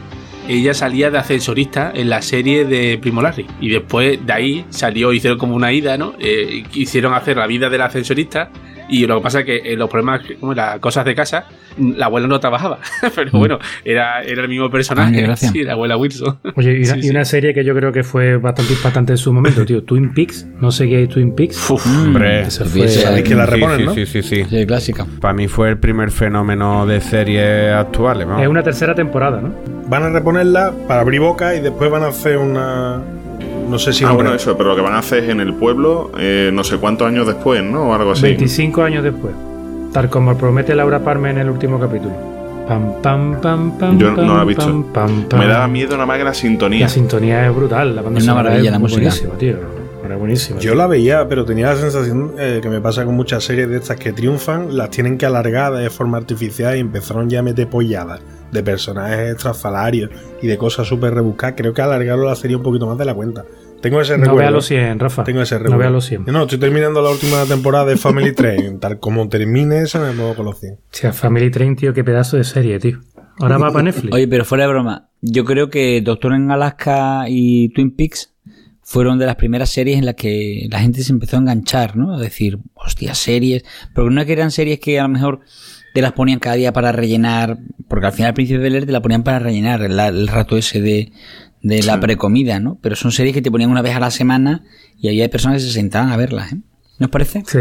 Ella salía de ascensorista en la serie de Primo Larry. Y después de ahí salió, hicieron como una ida, ¿no? Eh, quisieron hacer la vida del ascensorista. Y lo que pasa es que eh, los problemas, como las cosas de casa, mm, la abuela no trabajaba. Pero bueno, era, era el mismo Ah, personaje. gracia. Sí, la abuela Wilson. Oye, y una, Sí, y sí. una serie que yo creo que fue bastante impactante en su momento, tío. Twin Peaks. No sé qué es Twin Peaks. Hombre. Ese Sí, fue- sí, Sabéis que la reponen, sí, ¿no? sí, sí, sí. Sí, clásica. Para mí fue el primer fenómeno de series actuales. vamos. Es una tercera temporada, ¿no? Van a reponerla para abrir boca y después van a hacer una. No sé si. Ah, bueno, eso, pero lo que van a hacer es en el pueblo, eh, no sé cuántos años después, ¿no? O algo así. 25 años después. Tal como promete Laura Palmer en el último capítulo. Pam, pam, pam, pam. Yo no pam, la he visto. pam, pam, pam. Me daba miedo nada más que la sintonía. La sintonía es brutal. La banda Es una sonora maravilla es la música. Buenísima, tío. Era buenísima. Yo la veía, pero tenía la sensación eh, que me pasa con muchas series de estas que triunfan, las tienen que alargar de forma artificial y empezaron ya a meter polladas de personajes extrafalarios y de cosas súper rebuscadas. Creo que alargaron la serie un poquito más de la cuenta. Tengo ese no recuerdo. vea los 100, Rafa. Tengo ese no recuerdo. vea los 100. No, estoy terminando la última temporada de Family Train. Tal como termine esa, me pongo con los 100. O sea, Family Train, tío, qué pedazo de serie, tío. Ahora va para Netflix. Oye, pero fuera de broma, yo creo que Doctor en Alaska y Twin Peaks fueron de las primeras series en las que la gente se empezó a enganchar, ¿no? A decir, hostia, series. Pero no es que eran series que a lo mejor te las ponían cada día para rellenar, porque al final al principio de leer te la ponían para rellenar el, el rato ese de, de la precomida, ¿no? Pero son series que te ponían una vez a la semana y había personas que se sentaban a verlas, ¿eh? ¿No os parece? Sí,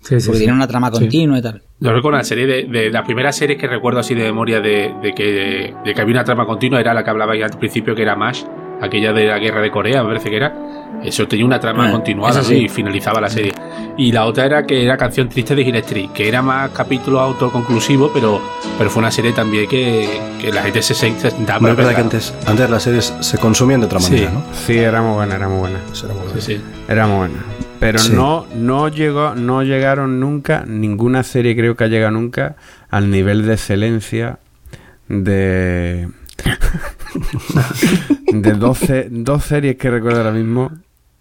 sí, sí. Porque sí. tienen una trama continua y tal. Yo recuerdo una serie de, de las primeras series que recuerdo así de memoria de, de que, de que había una trama continua, era la que hablaba ya al principio, que era MASH, aquella de la guerra de Corea, me parece que era. Eso tenía una trama Ah, continuada y finalizaba la serie. Y la otra era que era Canción Triste de Street, que era más capítulo autoconclusivo, pero, pero fue una serie también que, que la gente se sentaba Bueno, verdad que antes, antes las series se consumían de otra Sí. manera, ¿no? Sí, era muy buena, era muy buena. Eso era muy Sí, sí. Era muy buena. Pero Sí. no, no llegó, no llegaron nunca, ninguna serie creo que ha llegado nunca al nivel de excelencia de de 12, dos series que recuerdo ahora mismo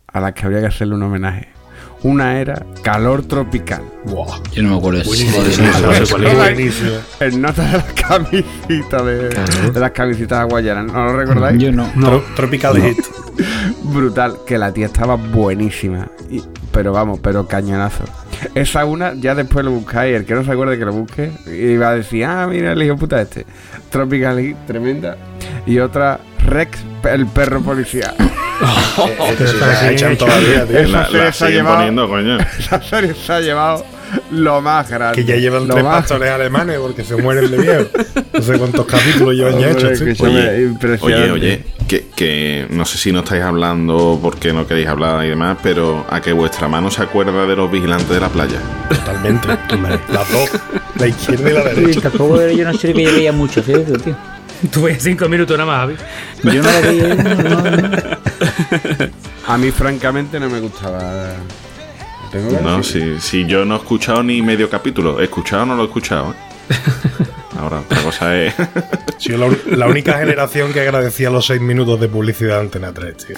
a las que habría que hacerle un homenaje. Una era Calor Tropical. Buah. Yo no me acuerdo de eso. No. El nota de las camisitas de, de las camisitas hawaianas, ¿no lo recordáis? Yo no. Tro- Tropical Hit. brutal, que la tía estaba buenísima. Y- pero vamos, pero cañonazo. Esa una, ya después lo buscáis, el que no se acuerde que lo busque, y va a decir, ah, mira el hijo puta este. Tropical Heat, tremenda. Y otra, Rex, el perro policía. Esa serie se ha llevado- lo más grande. Que ya llevan tres más- pastores alemanes porque se mueren de miedo. No sé cuántos capítulos llevan ya hechos. Oye. Oye, oye, que, que no sé si no estáis hablando porque no queréis hablar y demás, pero a que vuestra mano se acuerda de los vigilantes de la playa. Totalmente. Las dos. La izquierda y la Sí, derecha. tampoco era yo una serie que yo veía mucho, fíjate, tío. Tú ves cinco minutos nada más, Javi. Yo no la veía. no, no, no. A mí, francamente, no me gustaba. Tengo que No, decir. si, si yo no he escuchado ni medio capítulo, ¿he escuchado o no lo he escuchado? eh? Ahora, otra cosa es. Sí, la, la única generación que agradecía los seis minutos de publicidad de Antena 3, tío.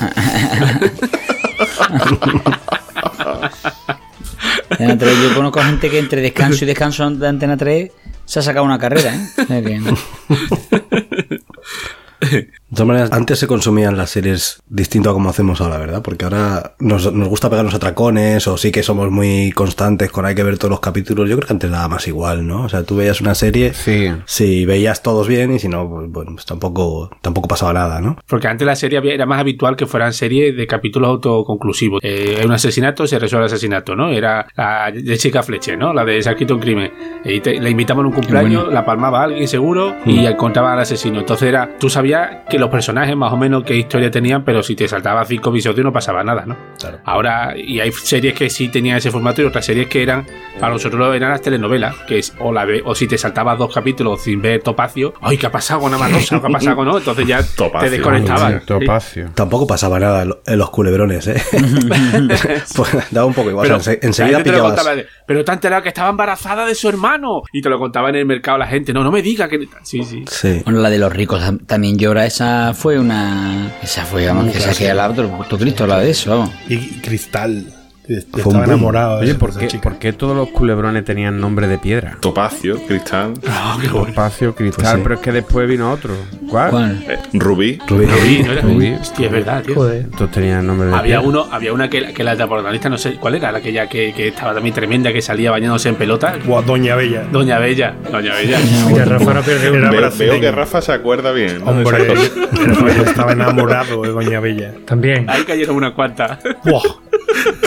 Antena 3, yo conozco a gente que entre descanso y descanso de Antena 3 se ha sacado una carrera, ¿eh? De todas maneras, antes se consumían las series distinto a como hacemos ahora, ¿verdad? Porque ahora nos, nos gusta pegarnos atracones o sí que somos muy constantes con hay que ver todos los capítulos. Yo creo que antes daba más igual, ¿no? O sea, tú veías una serie, Sí. si veías todos bien y si no, pues, bueno, pues tampoco, tampoco pasaba nada, ¿no? Porque antes la serie había- era más habitual que fueran series de capítulos autoconclusivos. Eh, un asesinato, se resuelve el asesinato, ¿no? Era la de Chica Fleche, ¿no? La de Se ha escrito un crimen. Y te- la invitaban a un cumpleaños, bueno. la palmaba alguien seguro y encontraba al asesino. Entonces era, tú sabías que los personajes más o menos qué historia tenían, pero si te saltaba cinco episodios no pasaba nada, ¿no? Claro. Ahora, y hay series que sí tenían ese formato y otras series que eran, para nosotros eran las telenovelas, que es, o, la o si te saltabas dos capítulos sin ver Topacio, ¡ay, qué ha pasado con Ana Rosa! ¿Qué ha pasado con no? Entonces ya te desconectabas. Topacio. Tampoco pasaba nada en lo- en los culebrones, ¿eh? pues daba un poco igual. Pero o sea, enseguida pillabas. contaba pero te enterado que estaba embarazada de su hermano. Y te lo contaba en el mercado la gente. No, no me diga que. Sí, sí. Sí. Bueno, la de los ricos tam- también llora, esa fue una. Esa fue, vamos, que se ha quedado la otro puto Cristo, la de eso, vamos. Y Cristal. Estaba enamorado Oye, ¿por qué, por qué todos los culebrones tenían nombre de piedra? Topacio, cristal, Ah, qué bueno. Espacio, cristal, Pues sí. pero es que después vino otro. ¿Cuál? ¿Cuál? eh, rubí. Rubí. Rubí, ¿no era? Rubí. Hostia, es verdad, tío. Joder. Todos tenían nombre de Había piedra. uno, había una que, que la de protagonista, no sé cuál era, la que ya que, que estaba también tremenda, que salía bañándose en pelota. Buah, Doña Bella. Doña Bella, Doña Bella. Mira, Rafa no. Veo, que Rafa se acuerda bien. ¿no? Hombre, estaba enamorado de Doña Bella. También. Ahí cayeron unas cuantas. Buah,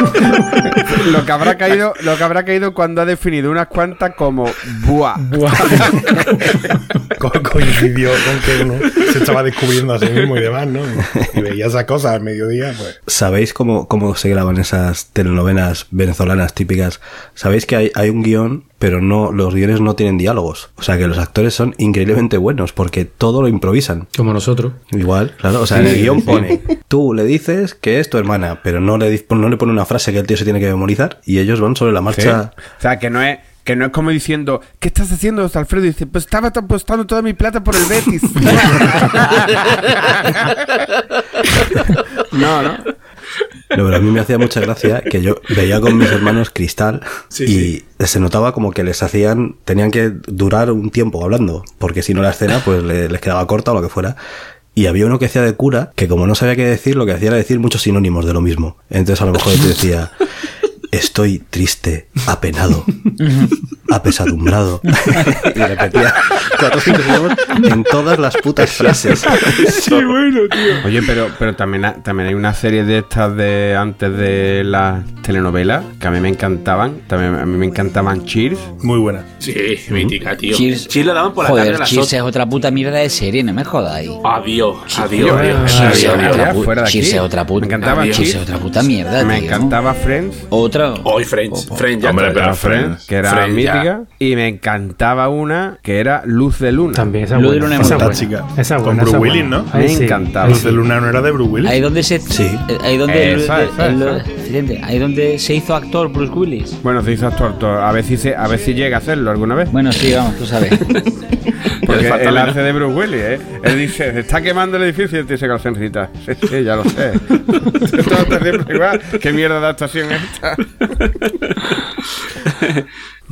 Lo que habrá caído, lo que habrá caído cuando ha definido unas cuantas como buah. co- coincidió con que uno se estaba descubriendo a sí mismo y demás, ¿no? Y, veía esas cosas al mediodía, pues. ¿Sabéis cómo, cómo se graban esas telenovelas venezolanas típicas? Sabéis que hay, hay un guion, pero no los guiones no tienen diálogos. O sea que los actores son increíblemente buenos porque todo lo improvisan. Como nosotros. Igual, claro. O sea, en el guion pone, tú le dices que es tu hermana, pero no le, no le pone una frase que el tío se tiene que memorizar y ellos van sobre la Sí. marcha. O sea, que no es que no es como diciendo, ¿qué estás haciendo, Alfredo? Y dice, pues estaba apostando toda mi plata por el Betis. no, no. No, pero a mí me hacía mucha gracia que yo veía con mis hermanos Cristal y se notaba como que les hacían, tenían que durar un tiempo hablando, porque si no la escena pues le- les quedaba corta o lo que fuera. Y había uno que hacía de cura, que como no sabía qué decir, lo que hacía era decir muchos sinónimos de lo mismo. Entonces a lo mejor te decía, estoy triste, apenado, apesadumbrado. y repetía cuatro o cinco sinónimos en todas las putas frases. Oye, pero, pero también, ha- también hay una serie de estas de antes de las telenovelas que a mí me encantaban. También a mí me encantaban Cheers. Muy buena. Sí, mítica, tío. Cheers. Cheers la daban por la tarde Joder, a las Cheers es otra puta mierda de serie, no me jodáis. Adiós, adiós, Tío, adiós. Cheers es otra puta. Cheers aquí. es otra puta. Me encantaba Cheers Cheers. es otra puta mierda, Me tío. encantaba Friends. Otra. Hoy Friends, Friends, ya Hombre, está, pero. Friends. que era Friends, ya. mítica. Y me encantaba una que era Luz de Luna. También esa Lo de. Luna es Esa muy buena. Fantástica. Esa Con buena. Bruce esa Willis. ¿no? Ahí Me sí, encantaba. Luz de. Luna no era de Bruce Willis. Ahí donde se. Sí. eh, Ahí donde. Esa, el- esa, el- esa. excelente. Ahí donde se hizo actor Bruce Willis. Bueno, se hizo actor. actor. A ver si se, a ver si llega a hacerlo alguna vez. Bueno, sí, vamos, tú sabes. Porque él menos. hace de Bruce Willis, ¿eh? Él dice, se está quemando el edificio y él dice calcencita. Sí, sí, ya lo sé. Todo está siempre igual. ¿Qué mierda de adaptación es esta?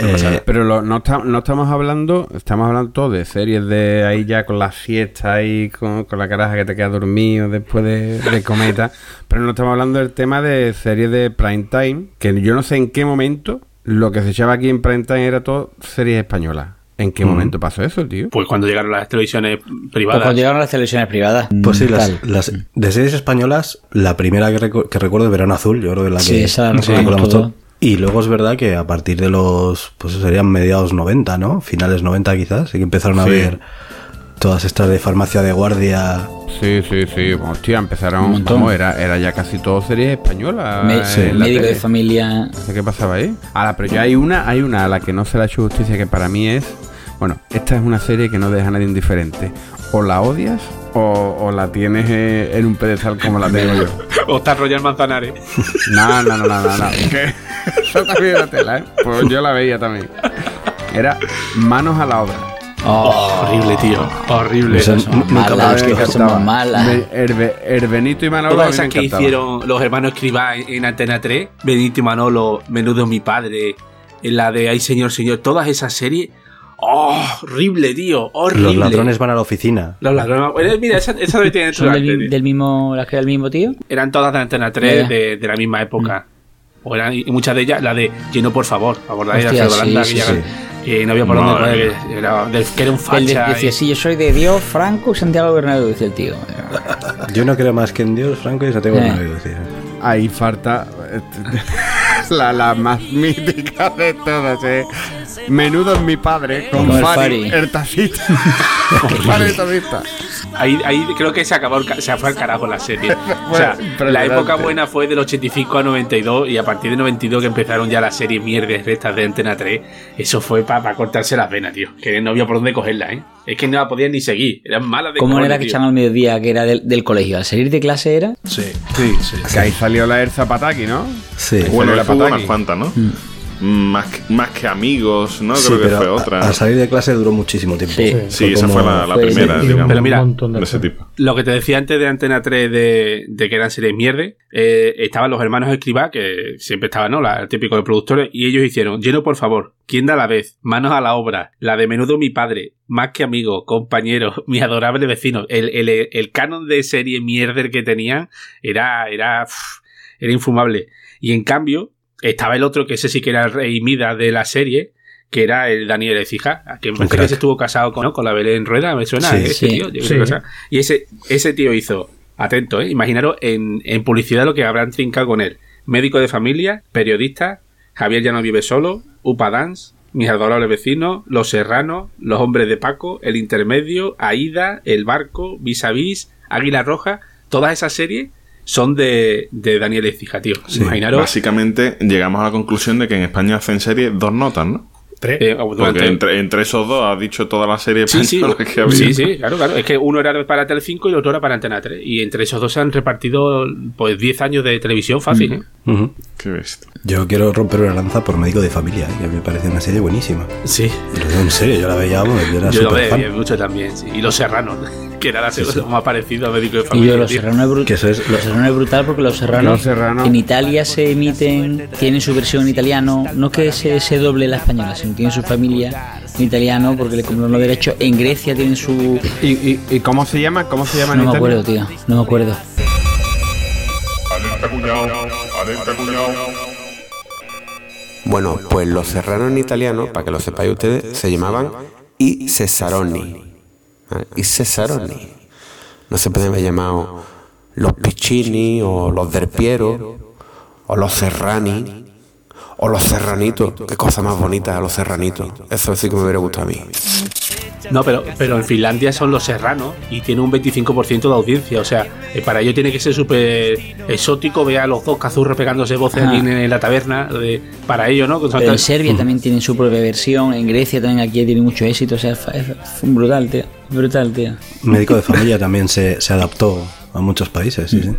Eh, Pero lo- no, está- no estamos hablando, estamos hablando todo de series de ahí ya con la siesta ahí, con, con la caraja que te queda dormido después de, de cometa. Pero no estamos hablando del tema de series de prime time, que yo no sé en qué momento lo que se echaba aquí en prime time era todo series españolas. ¿En qué momento pasó eso, tío? Pues cuando llegaron las televisiones Pues privadas. cuando llegaron las televisiones privadas. Pues sí, mm, las, las de series españolas, la primera que, recu- que recuerdo es Verano Azul, yo creo que es la Sí, que esa sí, recordamos recordamos todo. todo. Y luego es verdad que a partir de los, pues serían mediados 90, ¿no? Finales 90 quizás, sí que empezaron a Sí. ver todas estas de farmacia de guardia. Sí, sí, sí. Hostia, Un empezaron. montón. Vamos, era, era ya casi todo series españolas. Me- en la médico de familia. No sé qué pasaba ahí. Ahora, pero ya hay una, hay una a la que no se le ha hecho justicia que para mí es. Bueno, esta es una serie que no deja a nadie indiferente. O la odias o, o la tienes eh, en un pedestal como la tengo yo. O está Royal Manzanares. No, no, no, no, no. no. Eso también era tela, ¿eh? Pues yo la veía también. Era manos a la obra. Oh, horrible, tío. Horrible. Eso Eso. n- nunca malas, me que somos malas. Be- Herbe- Herbenito y Manolo Todas esas que hicieron los hermanos Escribá en, en Antena 3, Benito y Manolo, Menudo mi padre, en la de Ay Señor, Señor, todas esas series. ¡Oh! Horrible, tío. Horrible. Los ladrones van a la oficina. Los ladrones. Bueno, mira, esa, esa ¿Son su del, del mismo, las que era el mismo tío? Eran todas de Antena 3 Ya, ya. de, de la misma época. O eran, y muchas de ellas, la de Lleno por favor. ¿Acordáis de Hostia, Alfredo sí, Landa? sí, que, sí. que no había por Madre dónde coger, era, del- que era un facha. decía, y- sí, yo soy de Dios, Franco y Santiago Bernabéu, decía el tío. Yo no creo más que en Dios, Franco, y Santiago Eh. Bernabéu, decía. Ahí falta la, la más mítica de todas, ¿eh? Menudo es mi padre, con Con el Fari, Fari. el tacita. Fari el tacita. Ahí, ahí creo que se acabó se fue al carajo la serie. o sea, Bueno, la época buena fue del 85 a 92 y a partir de 92 que empezaron ya las series mierdas restas de Antena 3, eso fue para cortarse las venas, tío. Que no había por dónde cogerla, ¿eh? Es que no la podían ni seguir, eran malas de ¿Cómo cojones, era que echaban al mediodía, que era del, del colegio? Al salir de clase era. Sí, sí, sí. Que ahí salió la Erza Pataki, ¿no? Sí. Bueno, la Pataki. unas cuantas, ¿no? Más, que- más que amigos, ¿no? Sí, Creo que pero fue otra. Al salir de clase duró muchísimo tiempo. Sí. Sí, Fue esa fue la, la fue- primera, sí, digamos, pero mira, de montón de ese tipo. Lo que te decía antes de Antena 3 de, de que eran series mierde, eh, estaban los hermanos Escribá, que siempre estaban, ¿no? La, el típico de productores, y ellos hicieron, lleno por favor, ¿quién da la vez? Manos a la obra, la de menudo mi padre, más que amigo, compañero, mi adorable vecino. El, el, el canon de serie mierder que tenían era, era, era infumable. Y en cambio, estaba el otro, que ese sí que era el rey Mida de la serie, que era el Daniel Ecija, que me parece que se estuvo casado con, ¿no? con la Belén Rueda, me suena Sí, ese sí, tío. yo sí. creo que sea. Y ese, ese tío hizo, atento, ¿eh? imaginaros en, en publicidad lo que habrán trincado con él. Médico de familia, periodista, Javier ya no vive solo, Upa Dance, Mis adorables vecinos, Los Serranos, Los Hombres de Paco, El Intermedio, Aida, El Barco, Vis a Vis, Águila Roja, todas esas series son de, de Daniel Ecija, tío. Imaginaros. Básicamente llegamos a la conclusión de que en España hacen series dos notas, ¿no? Tres. eh, Porque entre, entre esos dos has dicho toda la serie Sí, sí, que había. sí, sí, claro, claro. Es que uno era para Telecinco y el otro era para Antena 3. Y entre esos dos se han repartido pues 10 años de televisión fácil, ¿eh? Qué bestia. Yo quiero romper una lanza por Médico de Familia, ¿eh? que me parece una serie buenísima. Sí. Y en serio, yo la veía, vamos, yo era Yo lo súper veo fan. bien mucho también, sí. Y Los Serranos, que era la segunda más parecido a Médico de Y Familia. yo, Los tío. Serranos es, es- Los Serranos es brutal porque Los Serranos, Los Serranos- en Italia se emiten, tienen su versión en italiano, no que se, se doble la española, sino tienen su familia en italiano porque le compran los derechos. En Grecia tienen su... ¿Y, y, y cómo se llama? ¿Cómo se llama en No me Italia? acuerdo, tío, no me acuerdo. Bueno, pues los serranos en italiano, para que lo sepáis ustedes, se llamaban I Cesaroni. I Cesaroni. No se pueden haber llamado los Piccini o los Del Piero o los Serrani o los Serranitos. Qué cosa más bonita los Serranitos. Eso sí que me hubiera gustado a mí. No, pero, pero en Finlandia son Los Serranos y tiene un 25% de audiencia. O sea, eh, para ello tiene que ser súper exótico ver a los dos cazurros pegándose voces allí en, en la taberna. de- para ello, ¿no? Pero en Serbia también tienen su propia versión, en Grecia también aquí tiene mucho éxito, o sea, es brutal, tío. Brutal, tío. Médico de Familia también se, se adaptó a muchos países, sí, sí.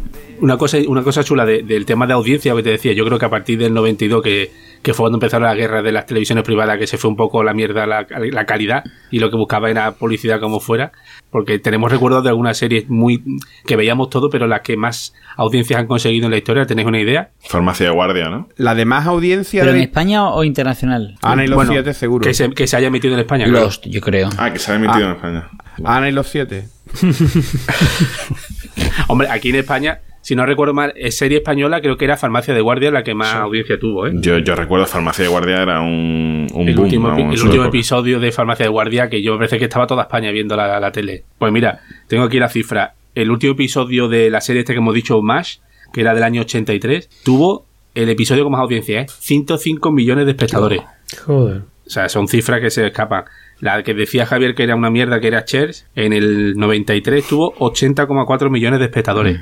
Una cosa, una cosa chula de- del tema de audiencia que te decía, yo creo que a partir del 92, que, que fue cuando empezaron las guerras de las televisiones privadas, que se fue un poco la mierda la, la calidad y lo que buscaba era publicidad como fuera, porque tenemos recuerdos de algunas series muy que veíamos todo, pero las que más audiencias han conseguido en la historia, ¿tenéis una idea? Farmacia de guardia, ¿no? La de más audiencia ¿Pero en de España o internacional? Ana y los Bueno, siete, seguro. Que se, que se haya emitido en España. claro. Lost, yo creo. Ah, que se ha emitido en España. Ana y los siete. Hombre, aquí en España, si no recuerdo mal, es serie española, creo que era Farmacia de Guardia la que más audiencia tuvo, ¿eh? Yo, yo recuerdo Farmacia de guardia era un, un el boom, último, vamos, en el su último época. episodio de Farmacia de Guardia que yo me parece que estaba toda España viendo la, la tele. Pues mira, tengo aquí la cifra. El último episodio de la serie este que hemos dicho, MASH, que era del año 83, tuvo el episodio con más audiencia, ¿eh? 105 millones de espectadores. Joder. O sea, son cifras que se escapan. La que decía Javier que era una mierda, que era Chers, en el 93 tuvo 80,4 millones de espectadores.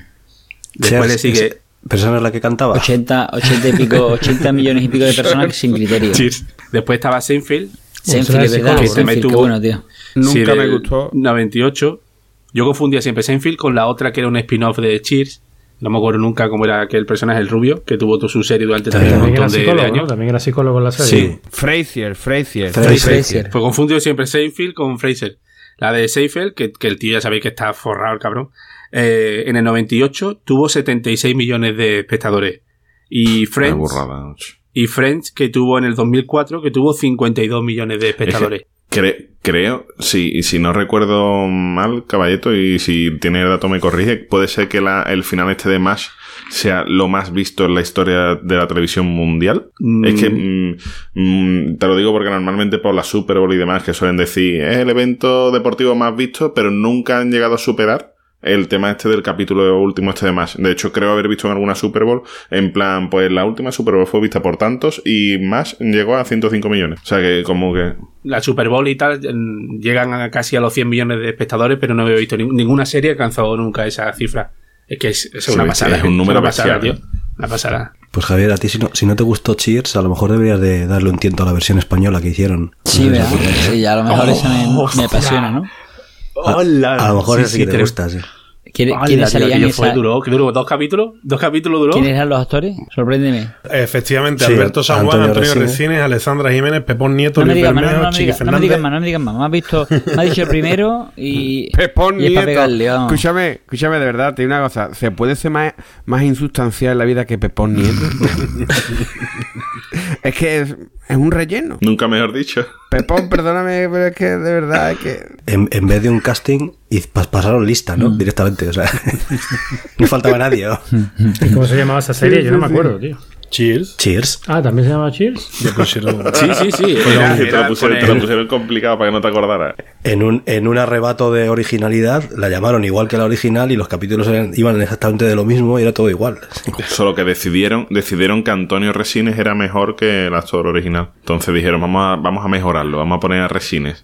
Después le sigue... es- ¿Pero esa no es la que cantaba? 80, 80 y pico, 80 millones y pico de personas sin criterio. Cheers. Después estaba Seinfeld, Seinfeld, es verdad, Que Seinfeld, me qué tuvo- bueno, tío. Nunca Sí, me gustó. 98. Yo confundía siempre Seinfeld con la otra que era un spin-off de Cheers. No me acuerdo nunca cómo era aquel personaje, el rubio, que tuvo toda su serie durante también un montón de, de psicólogo, ¿no? años. También era psicólogo en la serie. Sí. Frasier, Frasier. Frasier. Fraser. Pues confundido siempre Seinfeld con Fraser. La de Seinfeld, que, que el tío ya sabéis que está forrado el cabrón, eh, en el 98 tuvo 76 millones de espectadores. Y Friends, burrada, macho. y Friends, que tuvo en el 2004, que tuvo 52 millones de espectadores. Cre- creo, sí, y si no recuerdo mal, Caballeto, y si tiene el dato me corrige, puede ser que la- el final este de MASH sea lo más visto en la historia de la televisión mundial. Mm. Es que mm, mm, te lo digo porque normalmente por la Super Bowl y demás que suelen decir es el evento deportivo más visto, pero nunca han llegado a superar el tema este del capítulo último este de MASH. De hecho, creo haber visto en alguna Super Bowl, en plan, pues la última Super Bowl fue vista por tantos y MASH llegó a 105 millones. O sea que como que la Super Bowl y tal llegan a casi a los 100 millones de espectadores, pero no he visto ni- ninguna serie que ha alcanzado nunca esa cifra. Es que es, es Sí, una es pasada. un ¿eh? número una pasada, tío. bestial, Una pasada. Pues Javier, a ti si no, si no te gustó Cheers, a lo mejor deberías de darle un tiento a la versión española que hicieron. Sí, ¿verdad? Sí, a lo mejor esa me, me apasiona, ¿no? A, a lo mejor Sí, sí sí, que te te- gusta, sí. ¿Quién- Ay, ¿Quiénes salían esa- duró, ¿qué duró? ¿Dos capítulos? ¿Dos capítulos duró? ¿Quiénes eran los actores? Sorpréndeme. Efectivamente, Sí, Alberto San Juan, Antonio Antonio Resines. Resines, Alessandra Jiménez, Pepón Nieto, No Luis digas más, no, Chiqui no me digas más, no me digas más. Me has visto, me ha dicho el primero y. Pepón y es para Nieto. pegarle, vamos. Escúchame, escúchame de verdad, te digo una cosa. ¿Se puede ser más, más insustancial en la vida que Pepón Nieto? es que es, es un relleno. Nunca mejor dicho. Pepón, perdóname, pero es que de verdad es que. En, en vez de un casting, y pas- pasaron lista, ¿no? Directamente, o sea, no faltaba nadie. ¿no? ¿Y ¿Cómo se llamaba esa serie? Yo no me acuerdo, tío. Cheers. Cheers. Ah, ¿también se llama Cheers? Pusieron- Sí, sí, sí. Era- Era- te, lo pusieron, con te lo el- pusieron complicado para que no te acordaras. En un, en un arrebato de originalidad, la llamaron igual que la original y los capítulos eran- iban exactamente de lo mismo y era todo igual. Solo que decidieron, decidieron que Antonio Resines era mejor que el actor original. Entonces dijeron, vamos a, vamos a mejorarlo, vamos a poner a Resines.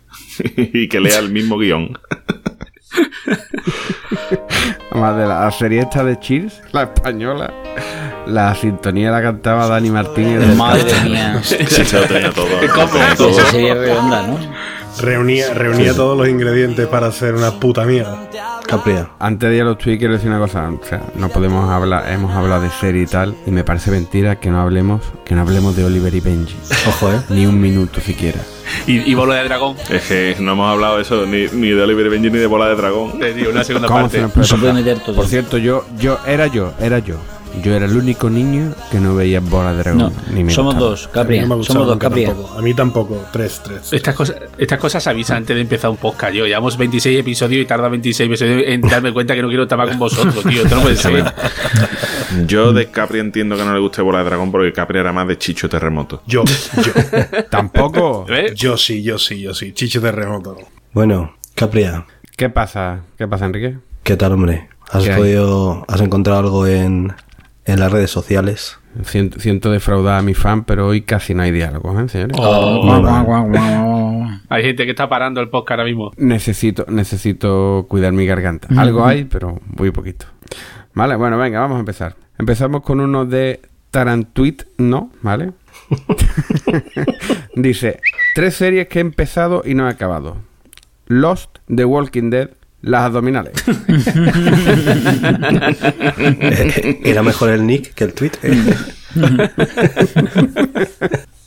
y que lea el mismo guion. Además de la serie esta de Cheers, la española, la sintonía la cantaba Dani Martínez. Madre mía. Sí, se lo tenía todo. ¿Cómo? Esa serie redonda, ¿no? Reunía, reunía todos los ingredientes para hacer una puta mierda. Capria. Antes de ir a los tweets quiero decir una cosa, o sea, no podemos hablar, hemos hablado de serie y tal, y me parece mentira que no hablemos, que no hablemos de Oliver y Benji. Ojo, ¿eh? Ni un minuto siquiera. Y, y Bola de Dragón. Es que no hemos hablado eso ni, ni de Oliver y Benji ni de Bola de Dragón. Digo, una segunda ¿Cómo parte. se No todo. Por cierto, yo, yo, era yo, era yo. Yo era el único niño que no veía bola de dragón. No, ni me somos gustaba. dos, Capria. A mí no me gustaba Somos dos, tampoco. A mí tampoco. Tres, tres. Estas cosas, estas cosas se avisan antes de empezar un podcast. Yo llevamos 26 episodios y tarda 26 episodios en darme cuenta que no quiero estar con vosotros, tío. Esto no puede ser. Yo de Capri entiendo que no le guste Bola de Dragón porque Capri era más de Chicho Terremoto. Yo, yo, Tampoco. ¿Ves? yo sí, yo sí, yo sí. Chicho terremoto. Bueno, Capria, ¿Qué pasa? ¿Qué pasa, Enrique? ¿qué tal, hombre? ¿Has podido, has encontrado algo en, en las redes sociales? Siento, siento defraudar a mi fan, pero hoy casi no hay diálogo, ¿eh, señores? Oh, guau, guau. Hay gente que está parando el podcast ahora mismo. Necesito, necesito cuidar mi garganta. Algo hay, pero muy poquito. Vale, bueno, venga, vamos a empezar. Empezamos con uno de Tarantuit, no, ¿vale? Dice, tres series que he empezado y no he acabado. Lost, The Walking Dead, Las Abdominales. Eh, Era mejor el nick que el tweet. ¿eh?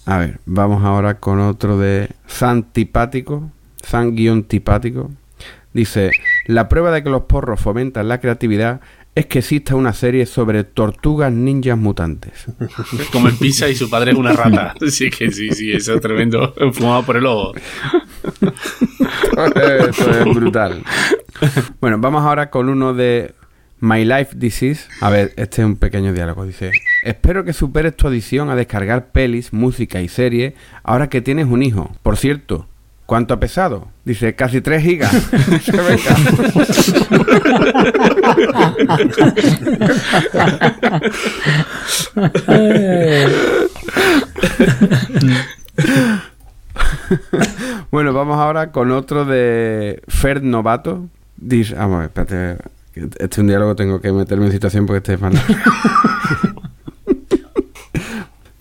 A ver, vamos ahora con otro de San Tipático. San-tipático. Dice, la prueba de que los porros fomentan la creatividad es que exista una serie sobre tortugas ninjas mutantes. Como el pizza y su padre es una rata. Sí, que sí, sí, eso es tremendo. Fumado por el ojo. Esto es brutal. Bueno, vamos ahora con uno de My Life Disease. A ver, este es un pequeño diálogo. Dice: Espero que superes tu adicción a descargar pelis, música y series ahora que tienes un hijo. Por cierto, ¿cuánto ha pesado? Dice: casi 3 gigas. Bueno, vamos ahora con otro de Fer Novato. Dice, vamos, a ver, espérate. Este es un diálogo, tengo que meterme en situación porque este es mal.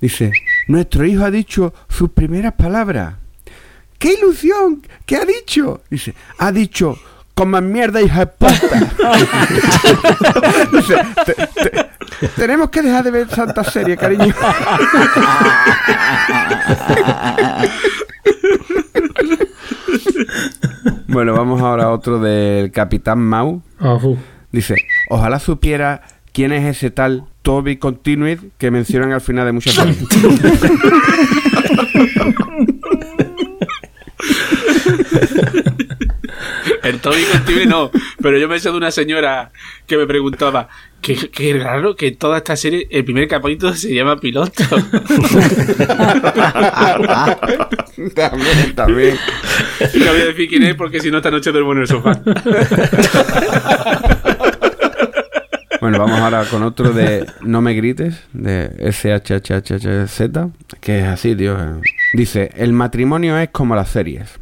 Dice, nuestro hijo ha dicho sus primeras palabras. ¡Qué ilusión! ¿Qué ha dicho? Dice, ha dicho, coman mierda, hija de puta. Dice, "Te- te- tenemos que dejar de ver Santa Serie, cariño. Bueno, vamos ahora a otro del Capitán Mau. Ah. Dice, ojalá supiera quién es ese tal Toby Continuid que mencionan al final de muchas series. El Toby Contible no, pero yo me sé de una señora que me preguntaba que, que raro que toda esta serie, el primer capítulo se llama piloto. también, también. No voy a decir quién es porque si no esta noche duermo en el sofá. Bueno, vamos ahora con otro de No me grites, de SHHHZ, que es así, tío. Dice, el matrimonio es como las series.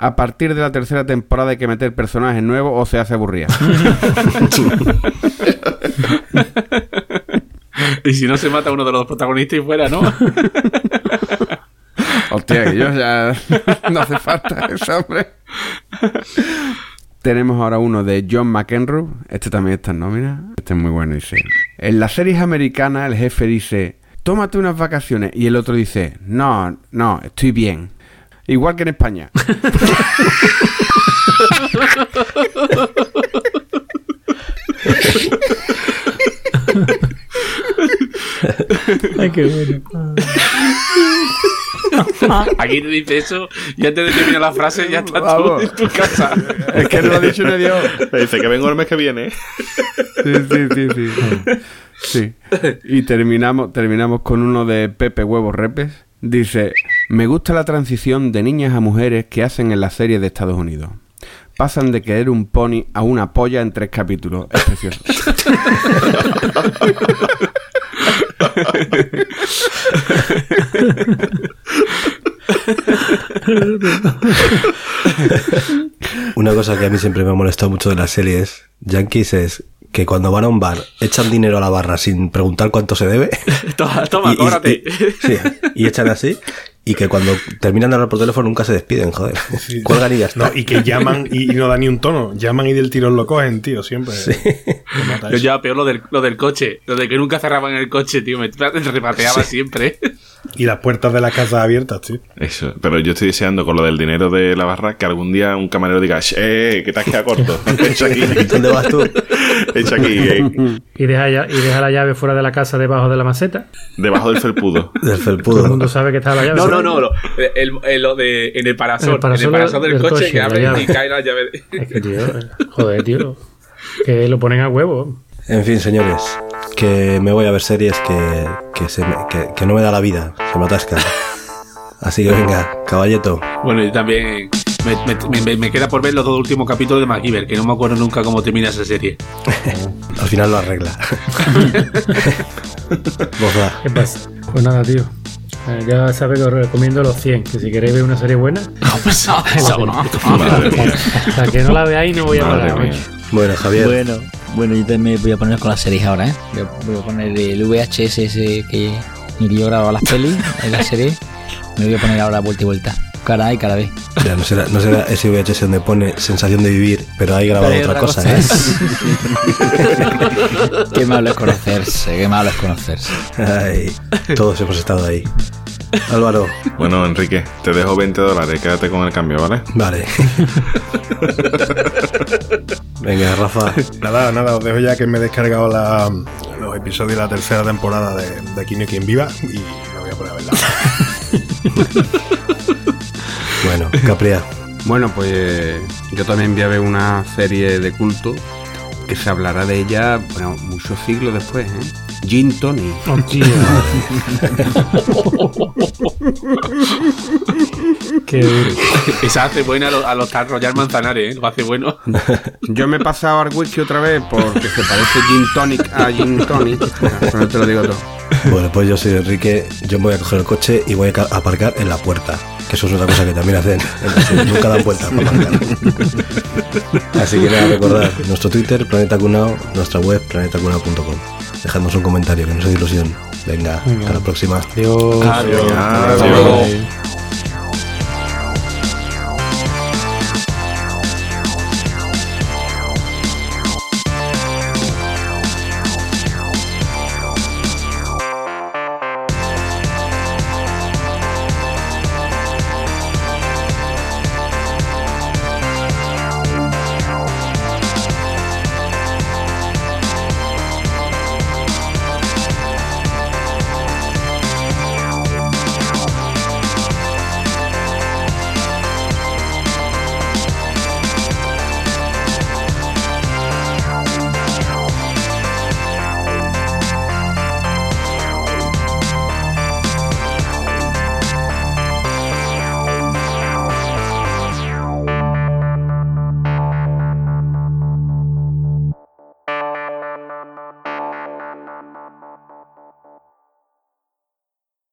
A partir de la tercera temporada hay que meter personajes nuevos o se hace aburrida. y si no se mata uno de los protagonistas y fuera, ¿no? Hostia, que yo ya no hace falta ese hombre. tenemos ahora uno de John McEnroe. Este también está en nómina. Este es muy bueno. Dice: En las series americanas, el jefe dice: Tómate unas vacaciones. Y el otro dice: No, no, estoy bien. Igual que en España. Ay, qué bueno. Aquí te dice eso y antes de terminar la frase ya está tú en tu casa. es que no lo ha dicho ni Dios. Me dice que vengo el mes que viene. Sí, sí, sí, sí. Sí. Y terminamos, terminamos con uno de Pepe Huevos Repes. Dice, me gusta la transición de niñas a mujeres que hacen en las series de Estados Unidos. Pasan de querer un pony a una polla en tres capítulos. Es precioso. Una cosa que a mí siempre me ha molestado mucho de las series yankees es que cuando van a un bar echan dinero a la barra sin preguntar cuánto se debe. Toma, toma, y, y- cóbrate. y- sí, y echan así. Y que cuando terminan de hablar por teléfono nunca se despiden, joder. Sí. Cuelgan y ya está. No, y que llaman y, y no da ni un tono. Llaman y del tirón lo cogen, tío, siempre. Mata Yo ya peor lo del, lo del coche, lo de que nunca cerraban el coche, tío, me repateaba siempre. Y las puertas de la casa abiertas, tío. Eso, pero yo estoy deseando con lo del dinero de la barra que algún día un camarero diga, eh, que te has quedado corto. Echa aquí, ¿Dónde vas tú? echa aquí, eh, Y deja, ya- y deja la llave fuera de la casa debajo de la maceta. debajo del felpudo. Del Todo el felpudo. mundo sabe que está la llave. No, no, no, lo, el, el- lo de, en el parasol, En el parasol en el parasol del, del coche, coche, que abre y cae la llave. Es que, tío, joder, tío. Que lo ponen a huevo. En fin, señores, que me voy a ver series que, que, se me- que, que no me da la vida, se me atascan. Así que venga, caballeto. Bueno, y también me, me- me- me queda por ver los dos últimos capítulos de MacGyver, que no me acuerdo nunca cómo termina esa serie. Al final lo arregla. ¿Qué pasa? Pues nada, tío. Eh, ya sabes que os recomiendo los 100. Que si queréis ver una serie buena, Madre mía. hasta que no la veáis no voy a parar. Bueno, Javier. Bueno, bueno, yo también voy a poner con las series ahora, ¿eh? Voy a, poner el VHS ese que tío grababa las pelis en la serie. Me voy a poner ahora vuelta y vuelta. Cara A y cara B. Sea, no será, no será ese VHS donde pone sensación de vivir, pero hay grabado Pero otra, otra cosa, cosa. ¿eh? qué malo es conocerse, qué malo es conocerse. Ay, todos hemos estado ahí. Álvaro, Bueno, Enrique, te dejo 20 dólares, quédate con el cambio, ¿vale? vale. Venga, Rafa. Nada, nada, os dejo ya que me he descargado la- los episodios de la tercera temporada de, de Aquí no hay quien viva y me voy a poner a verla. Bueno, Capria. Bueno, pues yo también voy a ver una serie de culto que se hablará de ella bueno, muchos siglos después, ¿eh? Gin Tony. Hostia. Qué duro. Esa hace buena a los, a los Royal Manzanares, ¿eh? Lo hace bueno. Yo me he pasado al whisky otra vez porque se parece Gin Tonic a Gin Tonic. Con esto te lo digo todo. Bueno, pues yo soy Enrique. Yo me voy a coger el coche y voy a ca- aparcar en la puerta. Que eso es otra cosa que también hacen. Nunca dan vuelta para aparcar. Así que nada, recordad nuestro Twitter, Planeta Cunao, nuestra web, planetacunao.com. Dejadnos un comentario, que nos hace ilusión. Venga, hasta la próxima. Adiós. Adiós. Adiós.